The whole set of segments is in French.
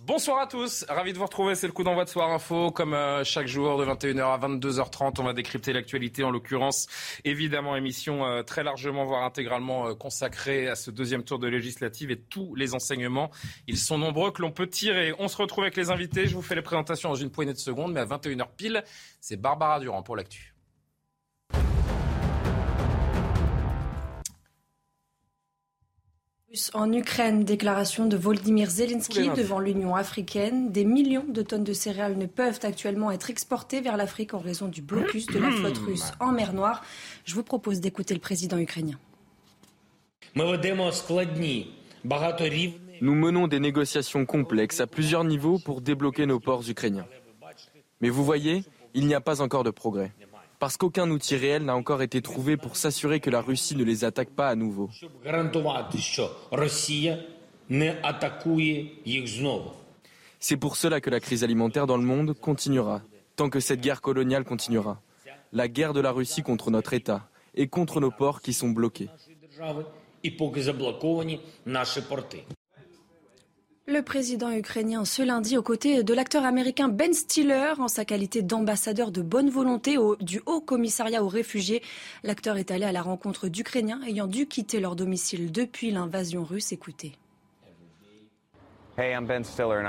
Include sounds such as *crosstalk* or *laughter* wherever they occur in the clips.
Bonsoir à tous, ravi de vous retrouver, c'est le coup d'envoi de Soir Info. Comme euh, chaque jour de 21h à 22h30, on va décrypter l'actualité, en l'occurrence, évidemment, émission euh, très largement, voire intégralement euh, consacrée à ce deuxième tour de législative et tous les enseignements. Ils sont nombreux que l'on peut tirer. On se retrouve avec les invités, je vous fais les présentations dans une poignée de secondes, mais à 21h pile, c'est Barbara Durand pour l'actu. En Ukraine, déclaration de Volodymyr Zelensky devant l'Union africaine. Des millions de tonnes de céréales ne peuvent actuellement être exportées vers l'Afrique en raison du blocus de la flotte russe en mer Noire. Je vous propose d'écouter le président ukrainien. Nous menons des négociations complexes à plusieurs niveaux pour débloquer nos ports ukrainiens. Mais vous voyez, il n'y a pas encore de progrès parce qu'aucun outil réel n'a encore été trouvé pour s'assurer que la Russie ne les attaque pas à nouveau. C'est pour cela que la crise alimentaire dans le monde continuera, tant que cette guerre coloniale continuera. La guerre de la Russie contre notre État et contre nos ports qui sont bloqués. Le président ukrainien ce lundi aux côtés de l'acteur américain Ben Stiller en sa qualité d'ambassadeur de bonne volonté du Haut Commissariat aux réfugiés. L'acteur est allé à la rencontre d'Ukrainiens ayant dû quitter leur domicile depuis l'invasion russe. Écoutez.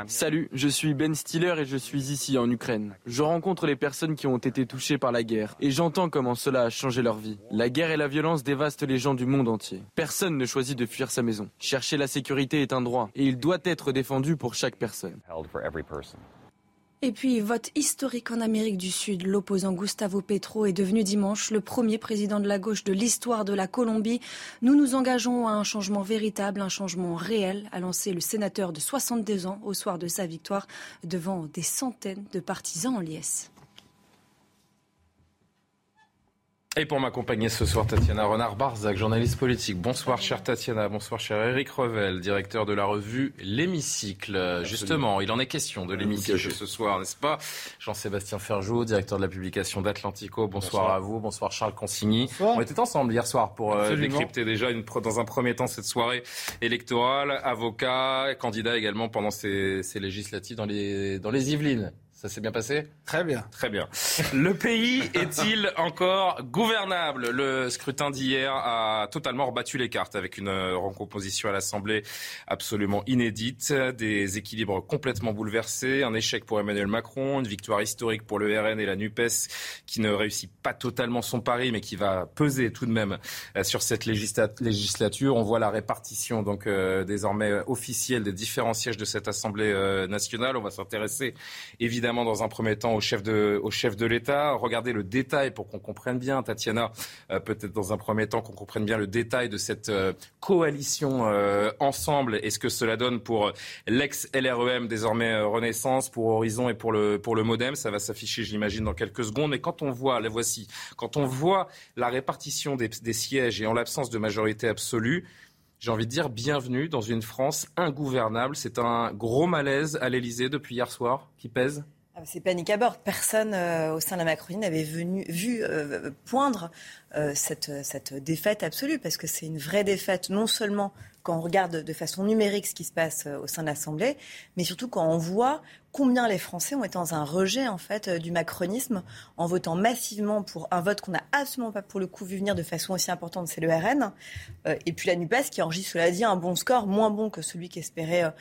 Salut, je suis Ben Stiller et je suis ici en Ukraine. Je rencontre les personnes qui ont été touchées par la guerre et j'entends comment cela a changé leur vie. La guerre et la violence dévastent les gens du monde entier. Personne ne choisit de fuir sa maison. Chercher la sécurité est un droit et il doit être défendu pour chaque personne. Et puis, vote historique en Amérique du Sud. L'opposant Gustavo Petro est devenu dimanche le premier président de la gauche de l'histoire de la Colombie. Nous nous engageons à un changement véritable, un changement réel, a lancé le sénateur de 62 ans au soir de sa victoire devant des centaines de partisans en liesse. Et pour m'accompagner ce soir, Tatiana Renard-Barzac, journaliste politique. Bonsoir, chère Tatiana. Bonsoir, cher Eric Revel, directeur de la revue L'Hémicycle. Justement, il en est question de l'Hémicycle ce soir, n'est-ce pas? Jean-Sébastien Ferjou, directeur de la publication d'Atlantico. Bonsoir, à vous. Bonsoir, Charles Consigny. On était ensemble hier soir pour euh, décrypter déjà une, dans un premier temps cette soirée électorale. Avocat, candidat également pendant ces, ces législatives dans les, dans les Yvelines. Ça s'est bien passé? Très bien. Très bien. Le pays *laughs* est-il encore gouvernable? Le scrutin d'hier a totalement rebattu les cartes avec une recomposition à l'Assemblée absolument inédite, des équilibres complètement bouleversés, un échec pour Emmanuel Macron, une victoire historique pour le RN et la NUPES qui ne réussit pas totalement son pari mais qui va peser tout de même euh, sur cette législature. On voit la répartition donc euh, désormais officielle des différents sièges de cette Assemblée euh, nationale. On va s'intéresser évidemment dans un premier temps au chef de, l'État. Regardez le détail pour qu'on comprenne bien, Tatiana, euh, peut-être dans un premier temps qu'on comprenne bien le détail de cette euh, coalition euh, ensemble et ce que cela donne pour l'ex-LREM, désormais Renaissance, pour Horizon et pour le, pour le Modem. Ça va s'afficher, j'imagine, dans quelques secondes. Mais quand on voit, la voici, quand on voit la répartition des, des sièges et en l'absence de majorité absolue, j'ai envie de dire bienvenue dans une France ingouvernable. C'est un gros malaise à l'Elysée depuis hier soir qui pèse c'est panique à bord. Personne euh, au sein de la Macronie n'avait vu euh, poindre euh, cette, cette, défaite absolue, parce que c'est une vraie défaite, non seulement quand on regarde de façon numérique ce qui se passe au sein de l'Assemblée, mais surtout quand on voit combien les Français ont été dans un rejet en fait du macronisme en votant massivement pour un vote qu'on n'a absolument pas pour le coup vu venir de façon aussi importante, c'est le RN. et puis la NUPES qui enregistre, cela dit, un bon score, moins bon que celui qu'espérait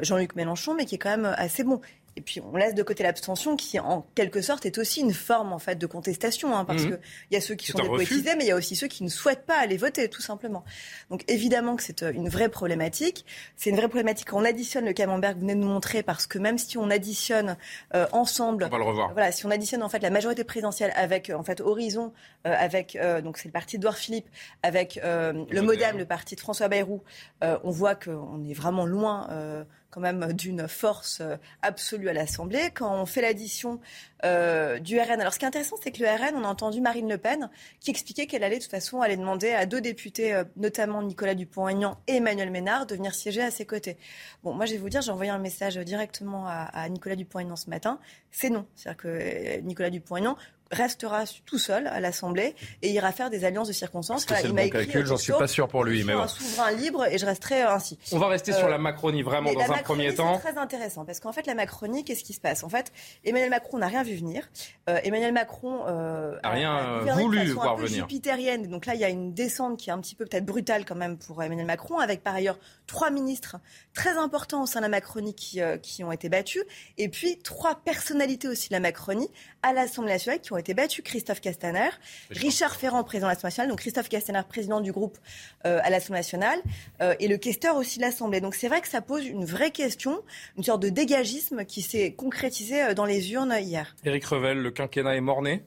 Jean-Luc Mélenchon, mais qui est quand même assez bon et puis on laisse de côté l'abstention qui, en quelque sorte, est aussi une forme en fait de contestation, hein, parce mmh. qu'il y a ceux qui sont dépolitisés, mais il y a aussi ceux qui ne souhaitent pas aller voter, tout simplement. Donc évidemment que c'est euh, une vraie problématique. C'est une vraie problématique quand on additionne le camembert que vous venez de nous montrer, parce que même si on additionne euh, ensemble, on va le revoir. Voilà, si on additionne en fait la majorité présidentielle avec en fait Horizon, avec donc c'est le parti d'Edouard Philippe, avec le MoDem, le parti de François Bayrou, on voit qu'on est vraiment loin quand même d'une force euh, absolue à l'Assemblée. Quand on fait l'addition euh, du RN, alors ce qui est intéressant, c'est que le RN, on a entendu Marine Le Pen qui expliquait qu'elle allait de toute façon aller demander à deux députés, euh, notamment Nicolas Dupont-Aignan et Emmanuel Ménard, de venir siéger à ses côtés. Bon, moi je vais vous dire, j'ai envoyé un message directement à, à Nicolas Dupont-Aignan ce matin. C'est non. C'est-à-dire que Nicolas Dupont-Aignan restera tout seul à l'Assemblée et ira faire des alliances de circonstances. il m'a écrit calcul, j'en suis pas sûr pour lui. Je mais un souverain libre et je resterai ainsi. On va rester sur la Macronie vraiment dans un premier temps. C'est très intéressant parce qu'en fait la Macronie, qu'est-ce qui se passe? En fait, Emmanuel Macron n'a rien vu venir. Euh, Emmanuel Macron euh, a rien voulu voir un peu venir. Jupitérienne. Donc là, il y a une descente qui est un petit peu peut-être brutale quand même pour Emmanuel Macron, avec par ailleurs trois ministres très importants au sein de la Macronie qui, euh, qui ont été battus, et puis trois personnalités aussi de la Macronie à l'Assemblée nationale qui ont été battues. Christophe Castaner, Richard Ferrand, président de l'Assemblée nationale, donc Christophe Castaner, président du groupe euh, à l'Assemblée nationale, euh, et le questeur aussi de l'Assemblée. Donc c'est vrai que ça pose une vraie question, une sorte de dégagisme qui s'est concrétisé dans les urnes hier. Éric Revel, le quinquennat est morné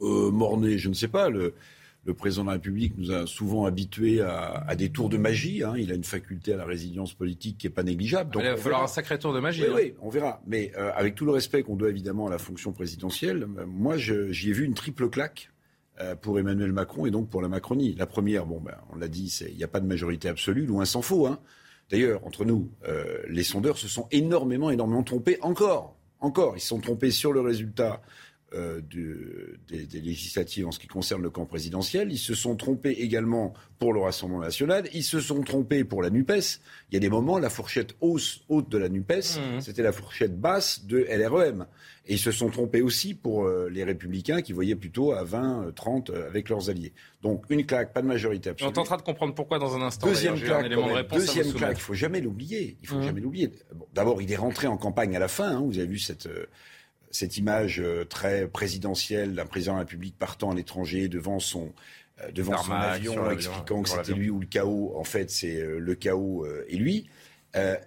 Morné, je ne sais pas. Le le président de la République nous a souvent habitués à, des tours de magie. Hein. Il a une faculté à la résilience politique qui n'est pas négligeable. Donc, il va falloir un sacré tour de magie. Oui, hein. oui on verra. Mais euh, avec tout le respect qu'on doit évidemment à la fonction présidentielle, euh, moi, j'y ai vu une triple claque euh, pour Emmanuel Macron et donc pour la Macronie. La première, bon, ben, on l'a dit, il n'y a pas de majorité absolue, loin s'en faut. Hein. D'ailleurs, entre nous, les sondeurs se sont énormément, énormément trompés encore. Encore, ils se sont trompés sur le résultat euh, des, législatives en ce qui concerne le camp présidentiel. Ils se sont trompés également pour le Rassemblement national. Ils se sont trompés pour la NUPES. Il y a des moments, la fourchette hausse, haute de la NUPES, mmh. c'était la fourchette basse de LREM. Et ils se sont trompés aussi pour euh, les Républicains qui voyaient plutôt à 20, 30 euh, avec leurs alliés. Donc une claque, pas de majorité absolue. On tentera de comprendre pourquoi dans un instant. Deuxième claque, deuxième claque, il faut jamais l'oublier. Il faut mmh. jamais l'oublier. D'abord, il est rentré en campagne à la fin. Hein. vous avez vu cette cette image euh, très présidentielle d'un président de la République partant à l'étranger devant son, euh, devant son avion, expliquant que c'était lui ou le chaos. En fait, c'est euh, le chaos et lui.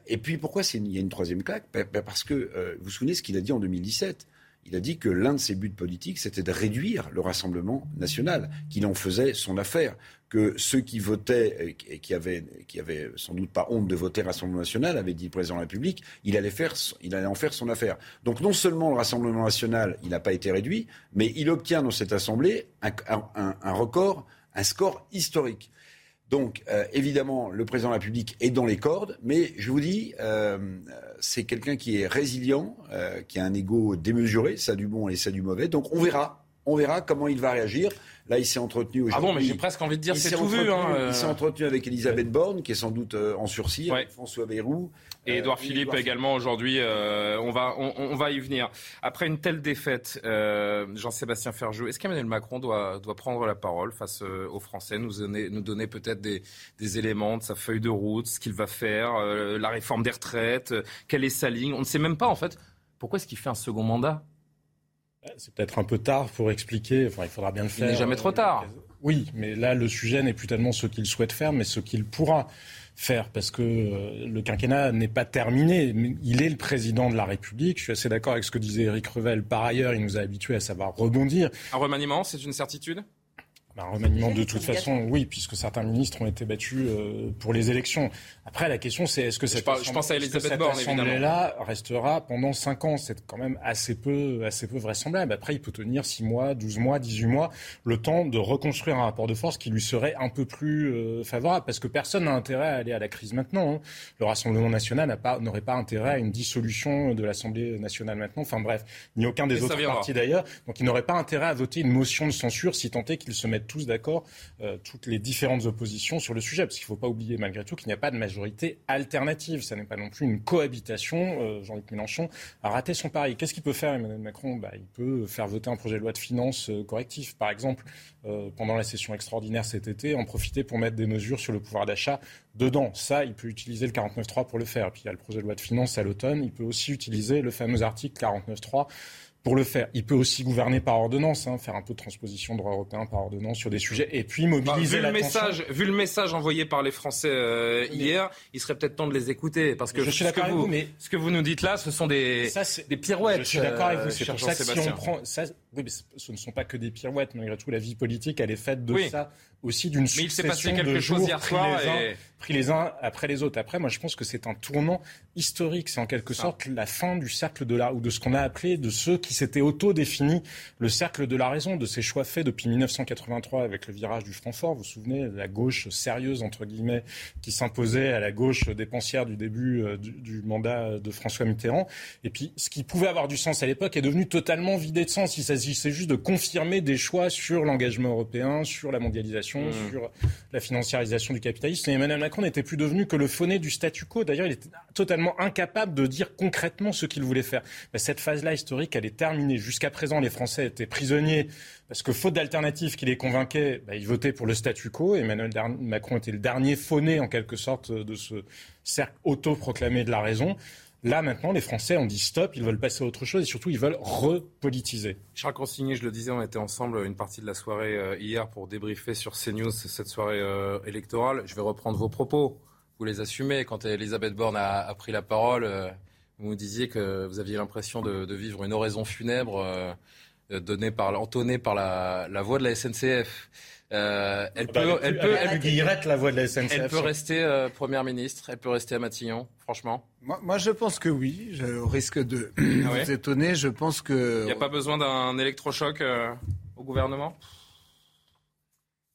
et puis pourquoi il y a une troisième claque? Ben, ben, Parce que vous vous souvenez ce qu'il a dit en 2017 il a dit que l'un de ses buts politiques, c'était de réduire le Rassemblement national, qu'il en faisait son affaire, que ceux qui votaient et qui avaient, qui avaient sans doute pas honte de voter Rassemblement national, avait dit président de la République, il allait, faire, en faire son affaire. Donc non seulement le Rassemblement national, il n'a pas été réduit, mais il obtient dans cette Assemblée un record, un score historique. Donc, euh, évidemment, le président de la République est dans les cordes, mais je vous dis, euh, c'est quelqu'un qui est résilient, euh, qui a un ego démesuré, ça du bon et ça du mauvais. Donc, on verra, on verra comment il va réagir. Là, il s'est entretenu aujourd'hui. Ah bon, mais j'ai presque envie de dire c'est tout vu. Hein, il s'est entretenu avec Elisabeth Borne, qui est sans doute en sursis, François Bayrou. Et Edouard euh, Philippe également aujourd'hui, euh, on, va, on, va y venir. Après une telle défaite, euh, Jean-Sébastien Ferjou, est-ce qu'Emmanuel Macron doit, doit prendre la parole face aux Français, nous donner, nous donner peut-être des, des éléments de sa feuille de route, ce qu'il va faire, la réforme des retraites, quelle est sa ligne? On ne sait même pas en fait pourquoi est-ce qu'il fait un second mandat? C'est peut-être un peu tard pour expliquer, enfin, il faudra bien le faire. Il n'est jamais trop tard. Oui, mais là, le sujet n'est plus tellement ce qu'il souhaite faire, mais ce qu'il pourra faire parce que euh, le quinquennat n'est pas terminé. Il est le président de la République. Je suis assez d'accord avec ce que disait Eric Revel. Par ailleurs, il nous a habitués à savoir rebondir. Un remaniement, c'est une certitude? Un remaniement de toute façon, oui, puisque certains ministres ont été battus euh, pour les élections. Après, la question, c'est est-ce que cette, je, pense à assemblée-là restera pendant 5 ans C'est quand même assez peu, assez peu vraisemblable. Après, il peut tenir 6 mois, 12 mois, 18 mois, le temps de reconstruire un rapport de force qui lui serait un peu plus euh, favorable, parce que personne n'a intérêt à aller à la crise maintenant. Hein. Le Rassemblement national n'aurait pas, pas intérêt à une dissolution de l'Assemblée nationale maintenant. Enfin bref, ni aucun des autres partis d'ailleurs. Donc il n'aurait pas intérêt à voter une motion de censure si tant est qu'il se met tous d'accord euh, toutes les différentes oppositions sur le sujet. Parce qu'il ne faut pas oublier malgré tout qu'il n'y a pas de majorité alternative. Ça n'est pas non plus une cohabitation. Euh, Jean-Luc Mélenchon a raté son pari. Qu'est-ce qu'il peut faire Emmanuel Macron? Bah, Il peut faire voter un projet de loi de finances correctif. Par exemple, pendant la session extraordinaire cet été, en profiter pour mettre des mesures sur le pouvoir d'achat dedans. Ça, il peut utiliser le 49.3 pour le faire. Puis il y a le projet de loi de finances à l'automne. Il peut aussi utiliser le fameux article 49.3 pour le faire. Il peut aussi gouverner par ordonnance, hein, faire un peu de transposition de droit européen par ordonnance sur des sujets, et puis mobiliser bah, vu le message, Vu le message envoyé par les Français euh, hier, il serait peut-être temps de les écouter, parce que, je suis ce, que vous, mais... ce que vous nous dites là, ce sont des, des pirouettes. Je suis d'accord avec vous, c'est pour ça que si on prend... Ça, oui, mais ce ne sont pas que des pirouettes, malgré tout, la vie politique, elle est faite de ça aussi d'une succession de jours pris, les uns, pris les uns après les autres. Après, moi, je pense que c'est un tournant historique. C'est en quelque sorte la fin du cercle de la ou de ce qu'on a appelé de ceux qui s'étaient auto-définis le cercle de la raison, de ces choix faits depuis 1983 avec le virage du Francfort. Vous vous souvenez, la gauche sérieuse entre guillemets qui s'imposait à la gauche dépensière du début euh, du, du, mandat de François Mitterrand. Et puis, ce qui pouvait avoir du sens à l'époque est devenu totalement vidé de sens. Il s'agissait juste de confirmer des choix sur l'engagement européen, sur la mondialisation Mmh. sur la financiarisation du capitalisme. Et Emmanuel Macron n'était plus devenu que le fauné du statu quo. D'ailleurs, il était totalement incapable de dire concrètement ce qu'il voulait faire. cette phase-là historique, elle est terminée. Jusqu'à présent, les Français étaient prisonniers parce que faute d'alternative qui les convainquait, bah, ils votaient pour le statu quo. Emmanuel Macron était le dernier fauné, en quelque sorte, de ce cercle autoproclamé de la raison. Là, maintenant, les Français ont dit stop, ils veulent passer à autre chose et surtout, ils veulent repolitiser. Charles Consigny, je le disais, on était ensemble une partie de la soirée euh, hier pour débriefer sur CNews cette soirée euh, électorale. Je vais reprendre vos propos. Vous les assumez. Quand Elisabeth Borne a, pris la parole, euh, vous nous disiez que vous aviez l'impression de, vivre une oraison funèbre donnée par, entonnée par la, la voix de la SNCF. Euh, elle, ah bah, peut, elle, peut, elle, la voix de la SNCF. Elle peut rester euh, première ministre, elle peut rester à Matignon, franchement. Moi, moi je pense que oui. Je, au risque de ah vous étonner, je pense que. Il n'y a pas besoin d'un électrochoc euh, au gouvernement?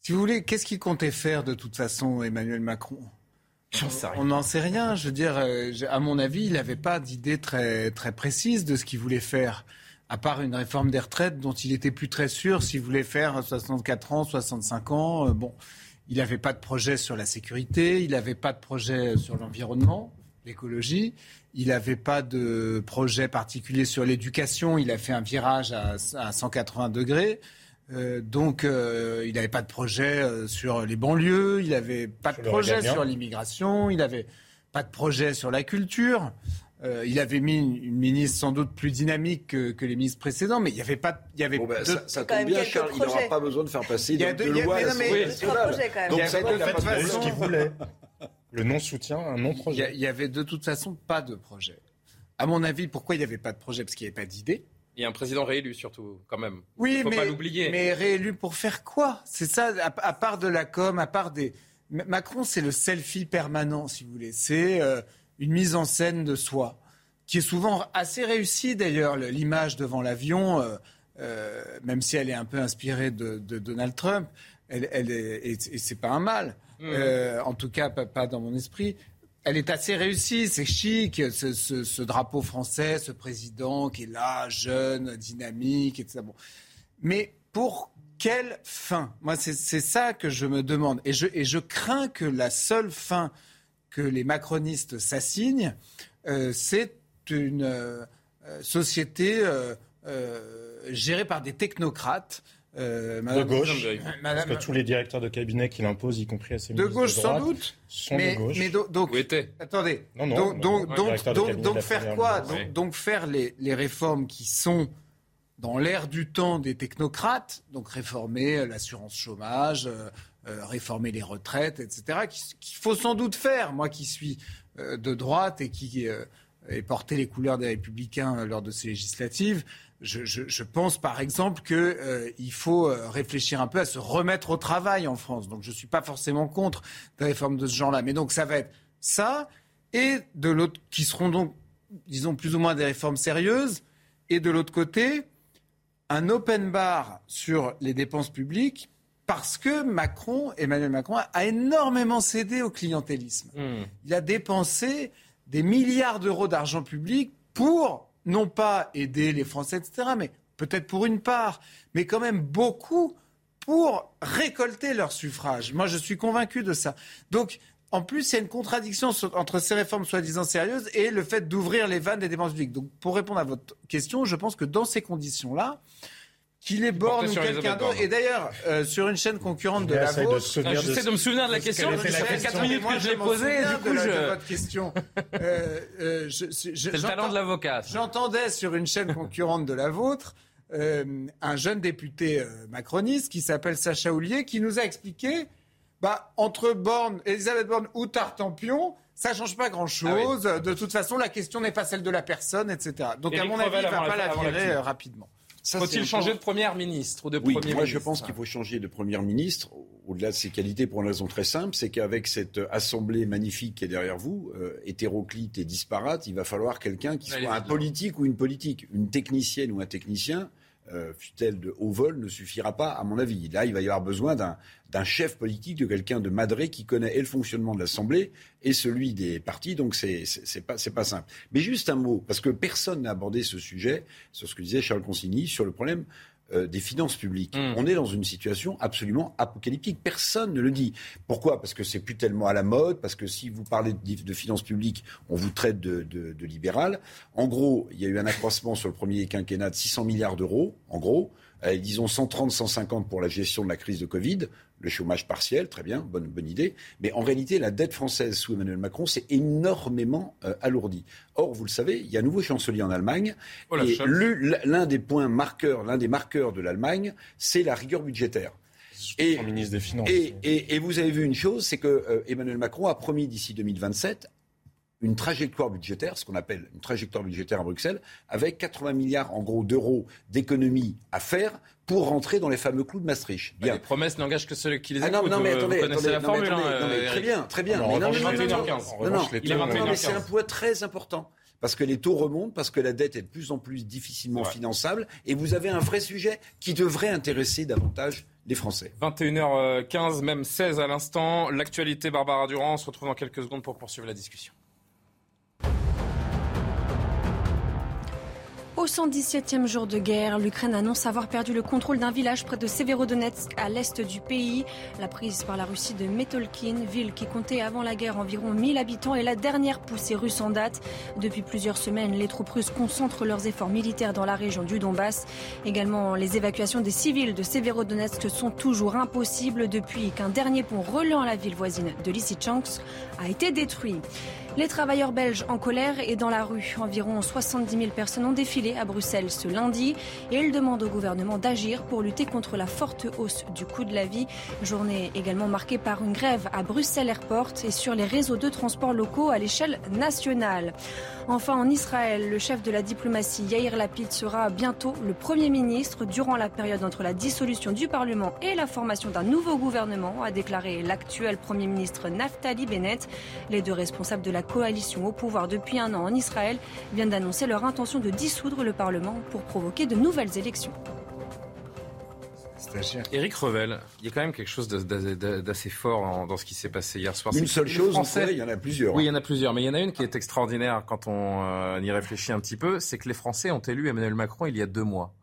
Si vous voulez, qu'est-ce qu'il comptait faire de toute façon, Emmanuel Macron? On n'en sait rien. Je veux dire, à mon avis, il n'avait pas d'idée très, très précise de ce qu'il voulait faire à part une réforme des retraites dont il était plus très sûr s'il voulait faire 64 ans, 65 ans. Euh, bon, il n'avait pas de projet sur la sécurité, il n'avait pas de projet sur l'environnement, l'écologie, il n'avait pas de projet particulier sur l'éducation, il a fait un virage à, 180 degrés. Euh, donc, euh, il n'avait pas de projet sur les banlieues, il n'avait pas de projet sur l'immigration, il n'avait pas de projet sur la culture. Euh, il avait mis une, ministre sans doute plus dynamique que, les ministres précédents, mais il n'y avait pas. Il y avait bon ben, ça, ça tombe bien, Charles, il n'aura pas besoin de faire passer il y a de, loi à Donc ça, *laughs* il n'a pas ce qu'il voulait. Le non-soutien, un non-projet. Il y avait de toute façon pas de projet. À mon avis, pourquoi il n'y avait pas de projet? Parce qu'il n'y avait pas d'idée. Et un président réélu surtout, quand même. Oui, faut mais, pas l'oublier. Mais réélu pour faire quoi? C'est ça, à, part de la com, à part des. Macron, c'est le selfie permanent, si vous voulez. C'est euh, une mise en scène de soi, qui est souvent assez réussie d'ailleurs, l'image devant l'avion, euh, euh, même si elle est un peu inspirée de, Donald Trump, elle, elle est, et, c'est pas un mal, mmh. euh, en tout cas pas, dans mon esprit. Elle est assez réussie, c'est chic, ce, ce, drapeau français, ce président qui est là, jeune, dynamique, etc. Bon. Mais pour quelle fin? Moi, c'est ça que je me demande. Et je, et je crains que la seule fin que les macronistes s'assignent, euh, c'est une euh, société euh, gérée par des technocrates. de gauche, parce que tous les directeurs de cabinet qu'il impose, y compris à ses de gauche de sans doute, sont de gauche. Mais donc, attendez, non, non, donc, donc, donc, faire quoi? Donc, faire les, les réformes qui sont dans l'ère du temps des technocrates, donc réformer l'assurance chômage, euh, réformer les retraites, etc., qu'il faut sans doute faire. Moi qui suis euh, de droite et qui euh, ai porté les couleurs des républicains lors de ces législatives, je, pense par exemple qu'il faut réfléchir un peu à se remettre au travail en France. Donc je ne suis pas forcément contre des réformes de ce genre-là. Mais donc ça va être ça, et de l'autre, qui seront donc, disons, plus ou moins des réformes sérieuses, et de l'autre côté, un open bar sur les dépenses publiques parce que Macron, Emmanuel Macron, a énormément cédé au clientélisme. Hmm. Il a dépensé des milliards d'euros d'argent public pour, non pas aider les Français, etc., mais peut-être pour une part, mais quand même beaucoup pour récolter leur suffrage. Moi, je suis convaincu de ça. Donc, en plus, il y a une contradiction entre ces réformes soi-disant sérieuses et le fait d'ouvrir les vannes des dépenses publiques. Donc, pour répondre à votre question, je pense que dans ces conditions-là, qu'il est borne ou quelqu'un d'autre. Et d'ailleurs, euh, sur une chaîne concurrente de la vôtre, ah, j'essaie de me souvenir de la question. Ça fait 4 minutes que je l'ai posée. Du coup, je... votre question. Euh, euh, C'est le talent de l'avocat. J'entendais sur une chaîne concurrente de la vôtre un jeune député macroniste qui s'appelle Sacha Houlier qui nous a expliqué bah, entre Borne, Elisabeth Borne ou Tartampion, ça change pas grand-chose. Ah de toute façon, la question n'est pas celle de la personne, etc. Donc, à mon avis, il ne va pas la virer euh, rapidement. Faut-il changer de première ministre ou de oui, premier moi je pense qu'il faut changer de première ministre. Au-delà de ses qualités, pour une raison très simple, c'est qu'avec cette assemblée magnifique qui est derrière vous, euh, hétéroclite et disparate, il va falloir quelqu'un qui soit un politique ou une politique, une technicienne ou un technicien euh, fut-elle de haut vol, ne suffira pas, à mon avis. Là, il va y avoir besoin d'un chef politique, de quelqu'un de madré qui connaît et le fonctionnement de l'Assemblée et celui des partis. Donc, c'est pas, pas simple. Mais juste un mot, parce que personne n'a abordé ce sujet, sur ce que disait Charles Consigny, sur le problème euh, des finances publiques. Hmm. On est dans une situation absolument apocalyptique. Personne ne le dit. Pourquoi? Parce que c'est plus tellement à la mode, parce que si vous parlez de, finances publiques, on vous traite de, de libéral. En gros, il y a eu un accroissement sur le premier quinquennat de 600 milliards d'euros, en gros. Euh, disons 130, 150 pour la gestion de la crise de Covid le chômage partiel, très bien, bonne, bonne idée. Mais en réalité, la dette française sous Emmanuel Macron s'est énormément euh, alourdie. Or, vous le savez, il y a un nouveau chancelier en Allemagne. Oh, et l'un des points marqueurs, l'un des marqueurs de l'Allemagne, c'est la rigueur budgétaire. Et, ministre des Finances. Et, vous avez vu une chose, c'est que euh, Emmanuel Macron a promis d'ici 2027 une trajectoire budgétaire, ce qu'on appelle une trajectoire budgétaire à Bruxelles, avec 80 milliards en gros d'euros d'économies à faire pour rentrer dans les fameux clous de Maastricht. Bien. les promesses n'engagent que ceux qui les écoutent. Ah non, non, mais attendez, attendez, la formule, non, mais, très bien, très bien. mais non, mais c'est un poids très important parce que les taux remontent, parce que la dette est de plus en plus difficilement finançable, et vous avez un vrai sujet qui devrait intéresser davantage les Français. 21h15, même 16 à l'instant. L'actualité, Barbara Durand, on se retrouve dans quelques secondes pour poursuivre la discussion. Au 117e jour de guerre, l'Ukraine annonce avoir perdu le contrôle d'un village près de Severodonetsk à l'est du pays. La prise par la Russie de Metolkin, ville qui comptait avant la guerre environ 1000 habitants, est la dernière poussée russe en date. Depuis plusieurs semaines, les troupes russes concentrent leurs efforts militaires dans la région du Donbass. Également, les évacuations des civils de Severodonetsk sont toujours impossibles depuis qu'un dernier pont reliant la ville voisine de Lysychansk a été détruit. Les travailleurs belges en colère et dans la rue. Environ 70 000 personnes ont défilé à Bruxelles ce lundi et ils demandent au gouvernement d'agir pour lutter contre la forte hausse du coût de la vie. Journée également marquée par une grève à Bruxelles Airport et sur les réseaux de transport locaux à l'échelle nationale. Enfin, en Israël, le chef de la diplomatie Yair Lapid sera bientôt le Premier ministre durant la période entre la dissolution du Parlement et la formation d'un nouveau gouvernement, a déclaré l'actuel Premier ministre Naftali Bennett. Les deux responsables de la coalition au pouvoir depuis un an en Israël viennent d'annoncer leur intention de dissoudre le Parlement pour provoquer de nouvelles élections. Éric Revel, il y a quand même quelque chose d'assez fort dans ce qui s'est passé hier soir. Une seule chose, Français, il y en a plusieurs. Oui, il y en a plusieurs, mais il y en a une qui est extraordinaire quand on euh, y réfléchit un petit peu, c'est que les Français ont élu Emmanuel Macron il y a deux mois.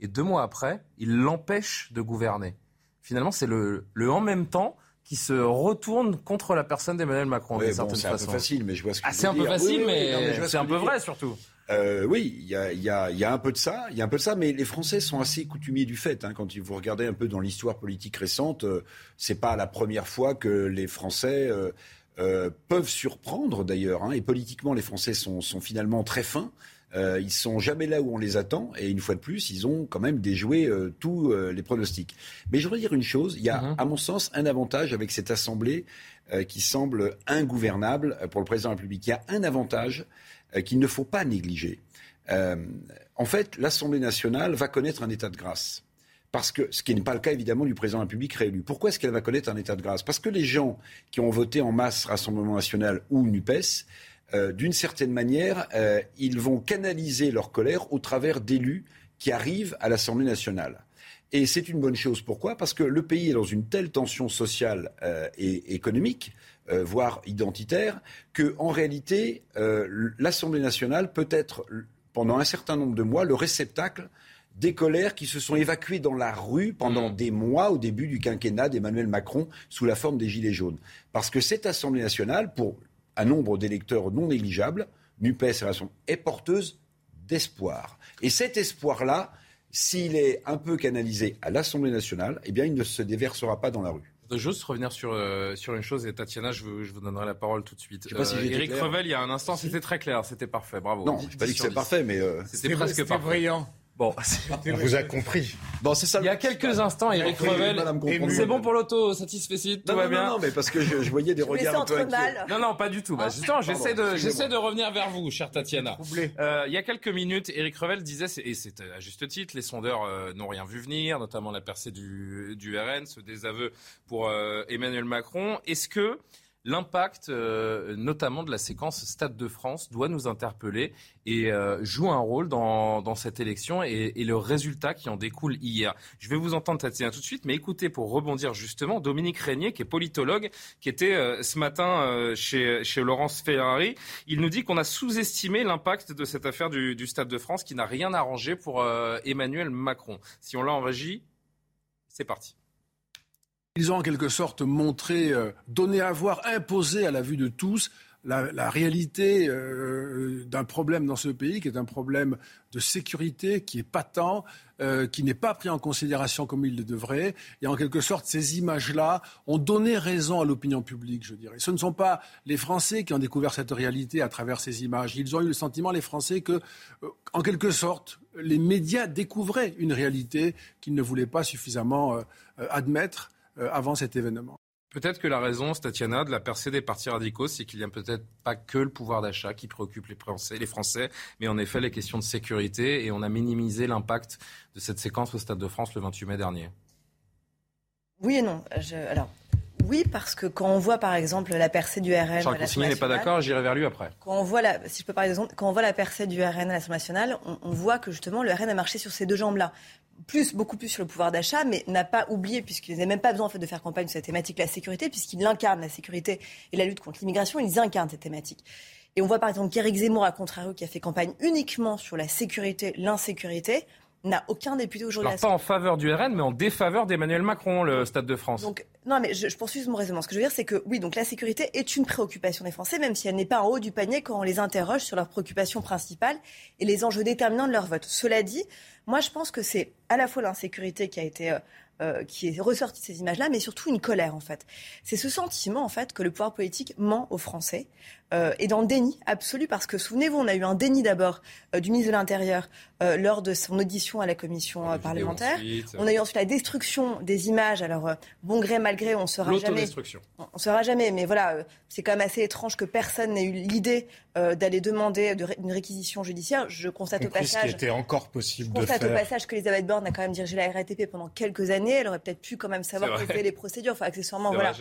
Et deux mois après, ils l'empêchent de gouverner. Finalement, c'est le, le en même temps qui se retourne contre la personne d'Emmanuel Macron. c'est un peu facile, mais je vois ce que ah, C'est un peu facile, mais, c'est un peu vrai surtout. Euh, oui, il y a, y, a, y a, un peu de ça, il y a un peu de ça, mais les Français sont assez coutumiers du fait. Hein, quand vous regardez un peu dans l'histoire politique récente, euh, c'est pas la première fois que les Français euh, euh peuvent surprendre d'ailleurs. Hein, et politiquement, les Français sont, sont finalement très fins. Euh, ils sont jamais là où on les attend et une fois de plus, ils ont quand même déjoué euh, tous euh, les pronostics. Mais je voudrais dire une chose, il y a, mhm. à mon sens, un avantage avec cette assemblée euh, qui semble ingouvernable pour le président de la République. Il y a un avantage qu'il ne faut pas négliger. en fait, l'Assemblée nationale va connaître un état de grâce. Parce que, ce qui n'est pas le cas évidemment du président de la République réélu. Pourquoi est-ce qu'elle va connaître un état de grâce? Parce que les gens qui ont voté en masse Rassemblement national ou NUPES euh, d'une certaine manière, euh, ils vont canaliser leur colère au travers d'élus qui arrivent à l'Assemblée nationale. Et c'est une bonne chose. Pourquoi? Parce que le pays est dans une telle tension sociale euh, et économique, voire identitaire, que en réalité, l'Assemblée nationale peut être pendant un certain nombre de mois le réceptacle des colères qui se sont évacuées dans la rue pendant mmh. des mois au début du quinquennat d'Emmanuel Macron sous la forme des Gilets jaunes. Parce que cette Assemblée nationale, pour un nombre d'électeurs non négligeable, NUPES est porteuse d'espoir. Et cet espoir-là, s'il est un peu canalisé à l'Assemblée nationale, eh bien, il ne se déversera pas dans la rue. Je juste revenir sur, euh, sur une chose, et Tatiana, je, vous, je vous donnerai la parole tout de suite. Je sais Eric euh, Revel, il y a un instant, c'était très clair, c'était parfait, bravo. Non, je n'ai pas dit que c'était parfait, mais... Euh, c'était presque parfait. brillant. Bon, on vous a compris. Bon, c'est ça. Il y a quelques instants, Eric Revel. C'est bon pour l'auto satisfait tout va bien. Non, mais parce que je, voyais des regards un peu Non, non, pas du tout. Bah, ah, justement, j'essaie de, j'essaie de revenir vers vous, chère Tatiana. Euh, il y a quelques minutes, Eric Revel disait, et c'est à juste titre, les sondeurs euh, n'ont rien vu venir, notamment la percée du, du RN, ce désaveu pour euh, Emmanuel Macron. Est-ce que L'impact, euh, notamment de la séquence Stade de France, doit nous interpeller et euh, joue un rôle dans, cette élection et, le résultat qui en découle hier. Je vais vous entendre, Tatiana, tout de suite, mais écoutez, pour rebondir justement, Dominique Régnier, qui est politologue, qui était euh, ce matin chez, Laurence Ferrari, il nous dit qu'on a sous-estimé l'impact de cette affaire du, du, Stade de France qui n'a rien arrangé pour Emmanuel Macron. Si on l'a en régie, c'est parti. Ils ont en quelque sorte montré, euh, donné à voir, imposé à la vue de tous la, réalité euh, d'un problème dans ce pays, qui est un problème de sécurité, qui est patent, euh, qui n'est pas pris en considération comme il le devrait. Et en quelque sorte, ces images-là ont donné raison à l'opinion publique, je dirais. Ce ne sont pas les Français qui ont découvert cette réalité à travers ces images. Ils ont eu le sentiment, les Français, que, en quelque sorte, les médias découvraient une réalité qu'ils ne voulaient pas suffisamment admettre. Euh, avant cet événement. Peut-être que la raison, Tatiana, de la percée des partis radicaux, c'est qu'il n'y a peut-être pas que le pouvoir d'achat qui préoccupe les Français, les Français, mais en effet les questions de sécurité. Et on a minimisé l'impact de cette séquence au Stade de France le 28 mai dernier. Oui et non. alors, oui, parce que quand on voit par exemple la percée du RN. Charles Consigny n'est pas d'accord, j'irai vers lui après. Quand on voit la, si je peux par exemple, quand on voit la percée du RN à l'Assemblée nationale, on, on, voit que justement le RN a marché sur ces deux jambes-là plus, beaucoup plus sur le pouvoir d'achat, mais n'a pas oublié, puisqu'ils n'avaient même pas besoin en fait, de faire campagne sur cette thématique, la sécurité, puisqu'ils incarnent la sécurité et la lutte contre l'immigration, ils incarnent cette thématique. Et on voit par exemple qu'Éric Zemmour, à contrario, qui a fait campagne uniquement sur la sécurité, l'insécurité, n'a aucun député aujourd'hui. Alors pas en faveur du RN, mais en défaveur d'Emmanuel Macron, le Stade de France. Donc, non, mais je, je poursuis mon raisonnement. Ce que je veux dire, c'est que oui, donc la sécurité est une préoccupation des Français, même si elle n'est pas en haut du panier quand on les interroge sur leurs préoccupations principales et les enjeux déterminants de leur vote. Cela dit, moi, je pense que c'est à la fois l'insécurité qui a été euh, euh, qui est ressorti de ces images-là, mais surtout une colère en fait. C'est ce sentiment en fait que le pouvoir politique ment aux Français euh, et dans le déni absolu parce que souvenez-vous, on a eu un déni d'abord euh, du ministre de l'Intérieur euh, lors de son audition à la commission euh, parlementaire. on a eu ensuite la destruction des images. Alors bon gré mal gré, on sera jamais. On sera jamais, mais voilà, c'est quand même assez étrange que personne n'ait eu l'idée d'aller demander une réquisition judiciaire. Je constate au passage. Ce qui était encore possible je constate au passage que Elisabeth Borne a quand même dirigé la RATP pendant quelques années. Elle aurait peut-être pu quand même savoir quelles les procédures. Enfin, accessoirement, voilà.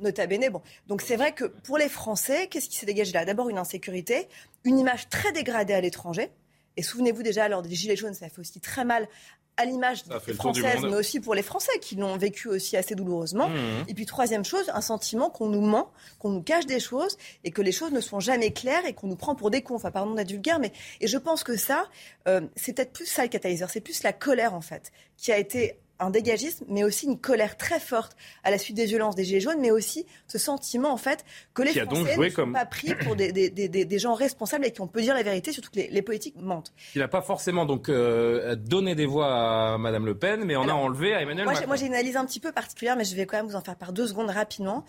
nota bene. Bon, donc c'est vrai que pour les Français, qu'est-ce qui s'est dégagé là D'abord une insécurité, une image très dégradée à l'étranger. Et souvenez-vous déjà, lors des Gilets jaunes, ça fait aussi très mal à l'image française, mais aussi pour les Français qui l'ont vécu aussi assez douloureusement. Mmh. Et puis troisième chose, un sentiment qu'on nous ment, qu'on nous cache des choses et que les choses ne sont jamais claires et qu'on nous prend pour des cons. Enfin, pardon d'être vulgaire, mais et je pense que ça, euh, c'est peut-être plus ça le catalyseur, c'est plus la colère en fait qui a été un dégagisme, mais aussi une colère très forte à la suite des violences des Gilets jaunes, mais aussi ce sentiment, en fait, que les Français ne sont pas pris pour des, des, des, des, gens responsables et qu'on peut dire la vérité, surtout que les, les politiques mentent. Il n'a pas forcément donc euh, donné des voix à Mme Le Pen, mais on a enlevé à Emmanuel moi, Macron. Moi, j'ai une analyse un petit peu particulière, mais je vais quand même vous en faire par deux secondes rapidement.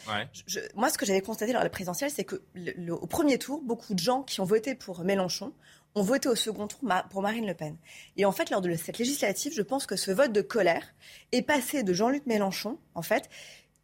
Je, moi, ce que j'avais constaté lors de la présidentielle, c'est que au premier tour, beaucoup de gens qui ont voté pour Mélenchon ont voté au second tour pour Marine Le Pen. Et en fait, lors de cette législative, je pense que ce vote de colère est passé de Jean-Luc Mélenchon, en fait,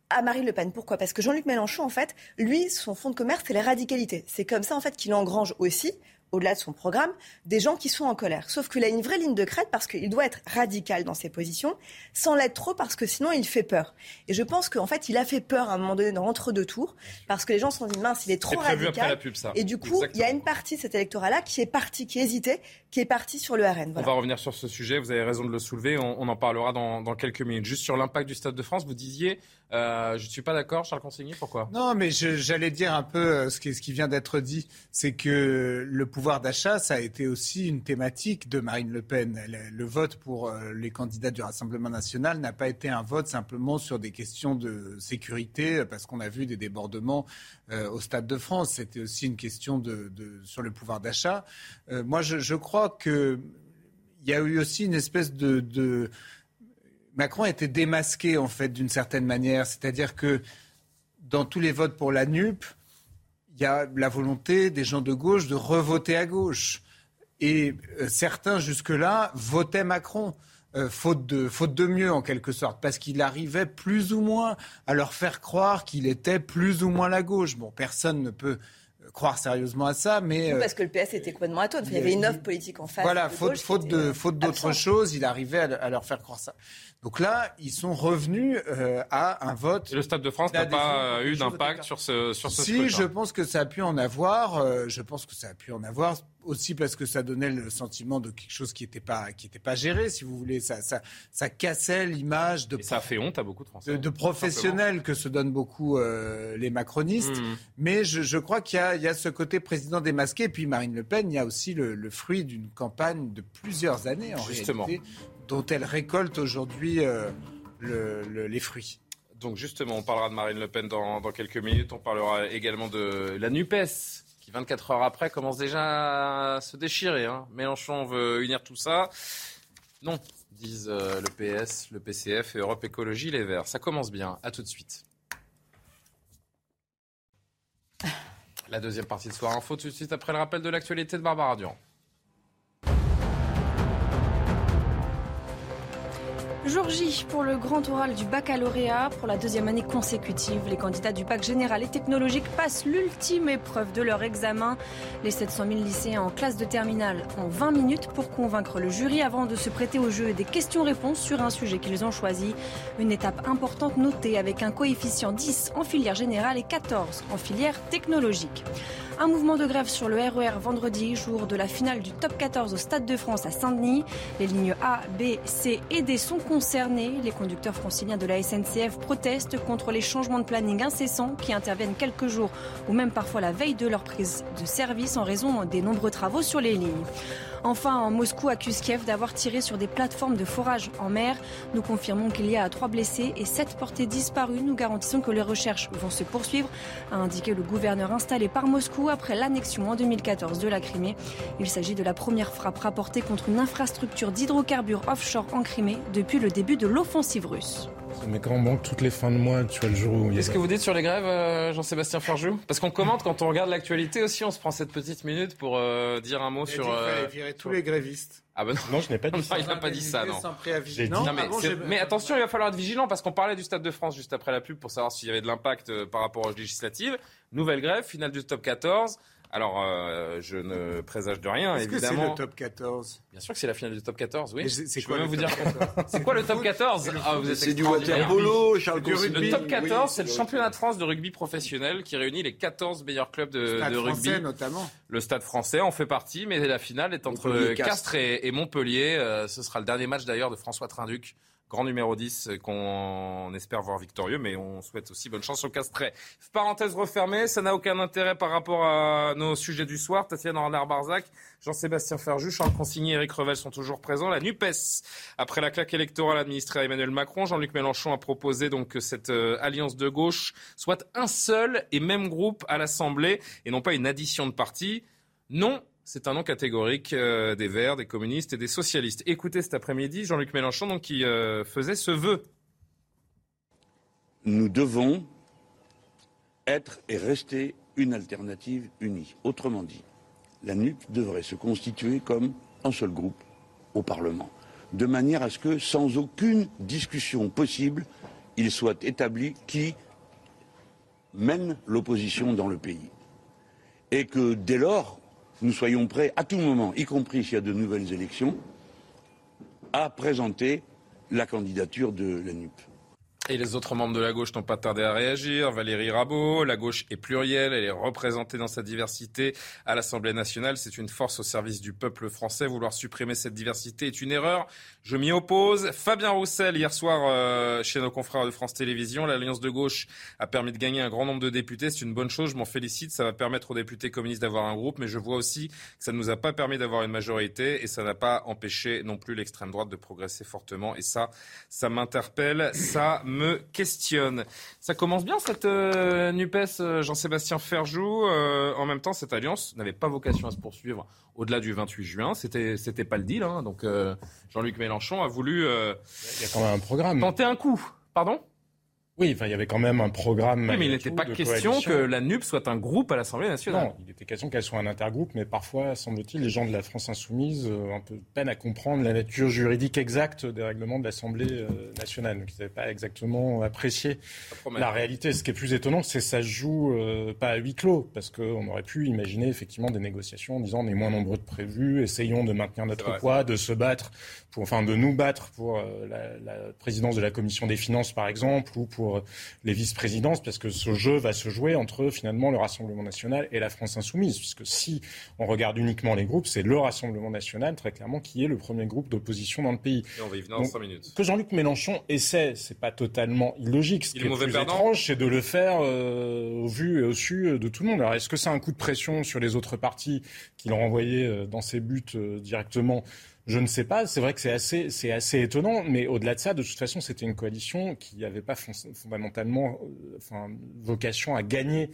à Marine Le Pen. Pourquoi? Parce que Jean-Luc Mélenchon, en fait, lui, son fonds de commerce, c'est la radicalité. C'est comme ça, en fait, qu'il engrange aussi au-delà de son programme, des gens qui sont en colère. Sauf qu'il a une vraie ligne de crête parce qu'il doit être radical dans ses positions, sans l'être trop parce que sinon il fait peur. Et je pense qu'en fait, il a fait peur à un moment donné dans l'entre-deux tours parce que les gens se sont dit mince, il est trop radical. Et du coup, il y a une partie de cet électorat-là qui est partie, qui hésitait, qui est partie sur le RN. On va revenir sur ce sujet. Vous avez raison de le soulever. On, en parlera dans, quelques minutes. Juste sur l'impact du Stade de France, vous disiez Euh, je ne suis pas d'accord, Charles Consigny, pourquoi? Non, mais j'allais dire un peu euh, ce qui, vient d'être dit, c'est que le pouvoir d'achat, ça a été aussi une thématique de Marine Le Pen. Le, vote pour euh, les candidats du Rassemblement national n'a pas été un vote simplement sur des questions de sécurité, parce qu'on a vu des débordements au Stade de France. C'était aussi une question de, sur le pouvoir d'achat. moi, je, crois qu'il y a eu aussi une espèce de Macron a été démasqué, en fait, d'une certaine manière. C'est-à-dire que dans tous les votes pour la NUP, il y a la volonté des gens de gauche de revoter à gauche. Et euh, certains, jusque-là, votaient Macron. Euh, faute, de, faute de mieux en quelque sorte, parce qu'il arrivait plus ou moins à leur faire croire qu'il était plus ou moins la gauche. Bon, personne ne peut croire sérieusement à ça, mais... parce que le PS était complètement atone. il y avait une offre politique en face. Voilà, faute, faute, de, faute d'autre chose, il arrivait à, leur faire croire ça. Donc là, ils sont revenus euh, à un vote. Et le Stade de France n'a pas euh, eu d'impact sur ce sur ce Si, je pense que ça a pu en avoir. Euh, je pense que ça a pu en avoir aussi parce que ça donnait le sentiment de quelque chose qui n'était pas qui était pas géré, si vous voulez. Ça ça, ça cassait l'image de. Et ça a fait honte à beaucoup de Français. De, professionnels que se donnent beaucoup les macronistes. Mmh. Mais je, je crois qu'il y, y a, ce côté président démasqué. Et puis Marine Le Pen, il y a aussi le, le fruit d'une campagne de plusieurs années en Justement. réalité dont elle récolte aujourd'hui euh, les fruits. Donc justement, on parlera de Marine Le Pen dans, quelques minutes. On parlera également de la NUPES, qui 24 heures après commence déjà à se déchirer. Hein. Mélenchon veut unir tout ça. Non, disent euh, le PS, le PCF et Europe Écologie Les Verts. Ça commence bien. À tout de suite. La deuxième partie de Soir Info, tout de suite après le rappel de l'actualité de Barbara Durand. Jour J pour le grand oral du baccalauréat. Pour la deuxième année consécutive, les candidats du bac général et technologique passent l'ultime épreuve de leur examen. Les 700 000 lycéens en classe de terminale ont 20 minutes pour convaincre le jury avant de se prêter au jeu des questions-réponses sur un sujet qu'ils ont choisi. Une étape importante notée avec un coefficient 10 en filière générale et 14 en filière technologique. Un mouvement de grève sur le RER e vendredi, jour de la finale du top 14 au Stade de France à Saint-Denis. Les lignes A, B, C et D sont concernés. Les conducteurs franciliens de la SNCF protestent contre les changements de planning incessants qui interviennent quelques jours ou même parfois la veille de leur prise de service en raison des nombreux travaux sur les lignes. Enfin, Moscou accuse Kiev d'avoir tiré sur des plateformes de forage en mer. Nous confirmons qu'il y a trois blessés et sept portés disparus. Nous garantissons que les recherches vont se poursuivre, a indiqué le gouverneur installé par Moscou après l'annexion en 2014 de la Crimée. Il s'agit de la première frappe rapportée contre une infrastructure d'hydrocarbures offshore en Crimée depuis le début de l'offensive russe. Mais quand on manque toutes les fins de mois, tu vois le jour où. Qu'est-ce que vous dites sur les grèves, euh, Jean-Sébastien Ferjou Parce qu'on commente quand on regarde l'actualité aussi, on se prend cette petite minute pour euh, dire un mot sur. Il fallait euh, virer tous les grévistes. Ah ben non, je n'ai pas *laughs* dit ça. il n'a pas dit ça, non. Dit... non mais, mais, attention, il va falloir être vigilant parce qu'on parlait du Stade de France juste après la pub pour savoir s'il y avait de l'impact par rapport aux législatives. Nouvelle grève, finale du top 14. Alors, euh, je ne présage de rien, Est-ce évidemment. c'est le top 14 Bien sûr que c'est la finale du top 14, oui. C'est quoi, vous dire C'est quoi le top 14 ah, C'est du water polo, Charles Le top 14, c'est le championnat de France de rugby professionnel qui réunit les 14 meilleurs clubs de, de rugby. Français, notamment. Le stade français en fait partie, mais la finale est entre Castres et, Montpellier. Euh, ce sera le dernier match d'ailleurs de François Trinduc grand numéro 10 qu'on espère voir victorieux, mais on souhaite aussi bonne chance au Castret. Parenthèse refermée, ça n'a aucun intérêt par rapport à nos sujets du soir. Tatiana Renard-Barzac, Jean-Sébastien Ferjus, Charles Consigny et Eric Revel sont toujours présents. La NUPES, après la claque électorale administrée à Emmanuel Macron, Jean-Luc Mélenchon a proposé donc que cette euh, alliance de gauche soit un seul et même groupe à l'Assemblée et non pas une addition de partis. Non, c'est un nom catégorique euh, des Verts, des communistes et des socialistes. Écoutez cet après-midi Jean-Luc Mélenchon qui euh, faisait ce vœu. Nous devons être et rester une alternative unie. Autrement dit, la NUP devrait se constituer comme un seul groupe au Parlement, de manière à ce que, sans aucune discussion possible, il soit établi qui mène l'opposition dans le pays. Et que dès lors, nous soyons prêts à tout moment, y compris s'il y a de nouvelles élections, à présenter la candidature de la NUP. Et les autres membres de la gauche n'ont pas tardé à réagir. Valérie Rabault, la gauche est plurielle, elle est représentée dans sa diversité à l'Assemblée nationale. C'est une force au service du peuple français. Vouloir supprimer cette diversité est une erreur. Je m'y oppose. Fabien Roussel, hier soir, euh, chez nos confrères de France Télévisions, l'Alliance de gauche a permis de gagner un grand nombre de députés. C'est une bonne chose, je m'en félicite. Ça va permettre aux députés communistes d'avoir un groupe, mais je vois aussi que ça ne nous a pas permis d'avoir une majorité et ça n'a pas empêché non plus l'extrême droite de progresser fortement. Et ça, ça m'interpelle. Ça me questionne. Ça commence bien cette euh, NUPES, euh, Jean-Sébastien Ferjou. Euh, en même temps, cette alliance n'avait pas vocation à se poursuivre au-delà du 28 juin. C'était, c'était pas le deal. Hein. Donc Jean-Luc Mélenchon a voulu. Il y a quand même un programme. Tenter un coup. Pardon? Oui, enfin, il y avait quand même un programme. mais il n'était pas question que la NUP soit un groupe à l'Assemblée nationale. Non, il était question qu'elle soit un intergroupe, mais parfois, semble-t-il, les gens de la France insoumise ont un peu de peine à comprendre la nature juridique exacte des règlements de l'Assemblée euh, nationale. Donc, ils n'avaient pas exactement apprécié la réalité. Ce qui est plus étonnant, c'est que ça se joue euh, pas à huis clos, parce qu'on aurait pu imaginer effectivement des négociations en disant on est moins nombreux de prévus, essayons de maintenir notre poids, de se battre, pour, enfin, de nous battre pour euh, la, la présidence de la Commission des finances, par exemple, ou pour les vice-présidences, parce que ce jeu va se jouer entre finalement le Rassemblement national et la France insoumise, puisque si on regarde uniquement les groupes, c'est le Rassemblement national, très clairement, qui est le premier groupe d'opposition dans le pays. Et on va y venir dans 5 minutes. Que Jean-Luc Mélenchon essaie, c'est pas totalement illogique. Ce qui est, plus étrange, c'est de le faire euh, au vu et au su de tout le monde. Alors, est-ce que c'est un coup de pression sur les autres partis qui l'ont renvoyé euh, dans ses buts euh, directement je ne sais pas. C'est vrai que c'est assez, c'est assez étonnant. Mais au-delà de ça, de toute façon, c'était une coalition qui n'avait pas fondamentalement euh, enfin, vocation à gagner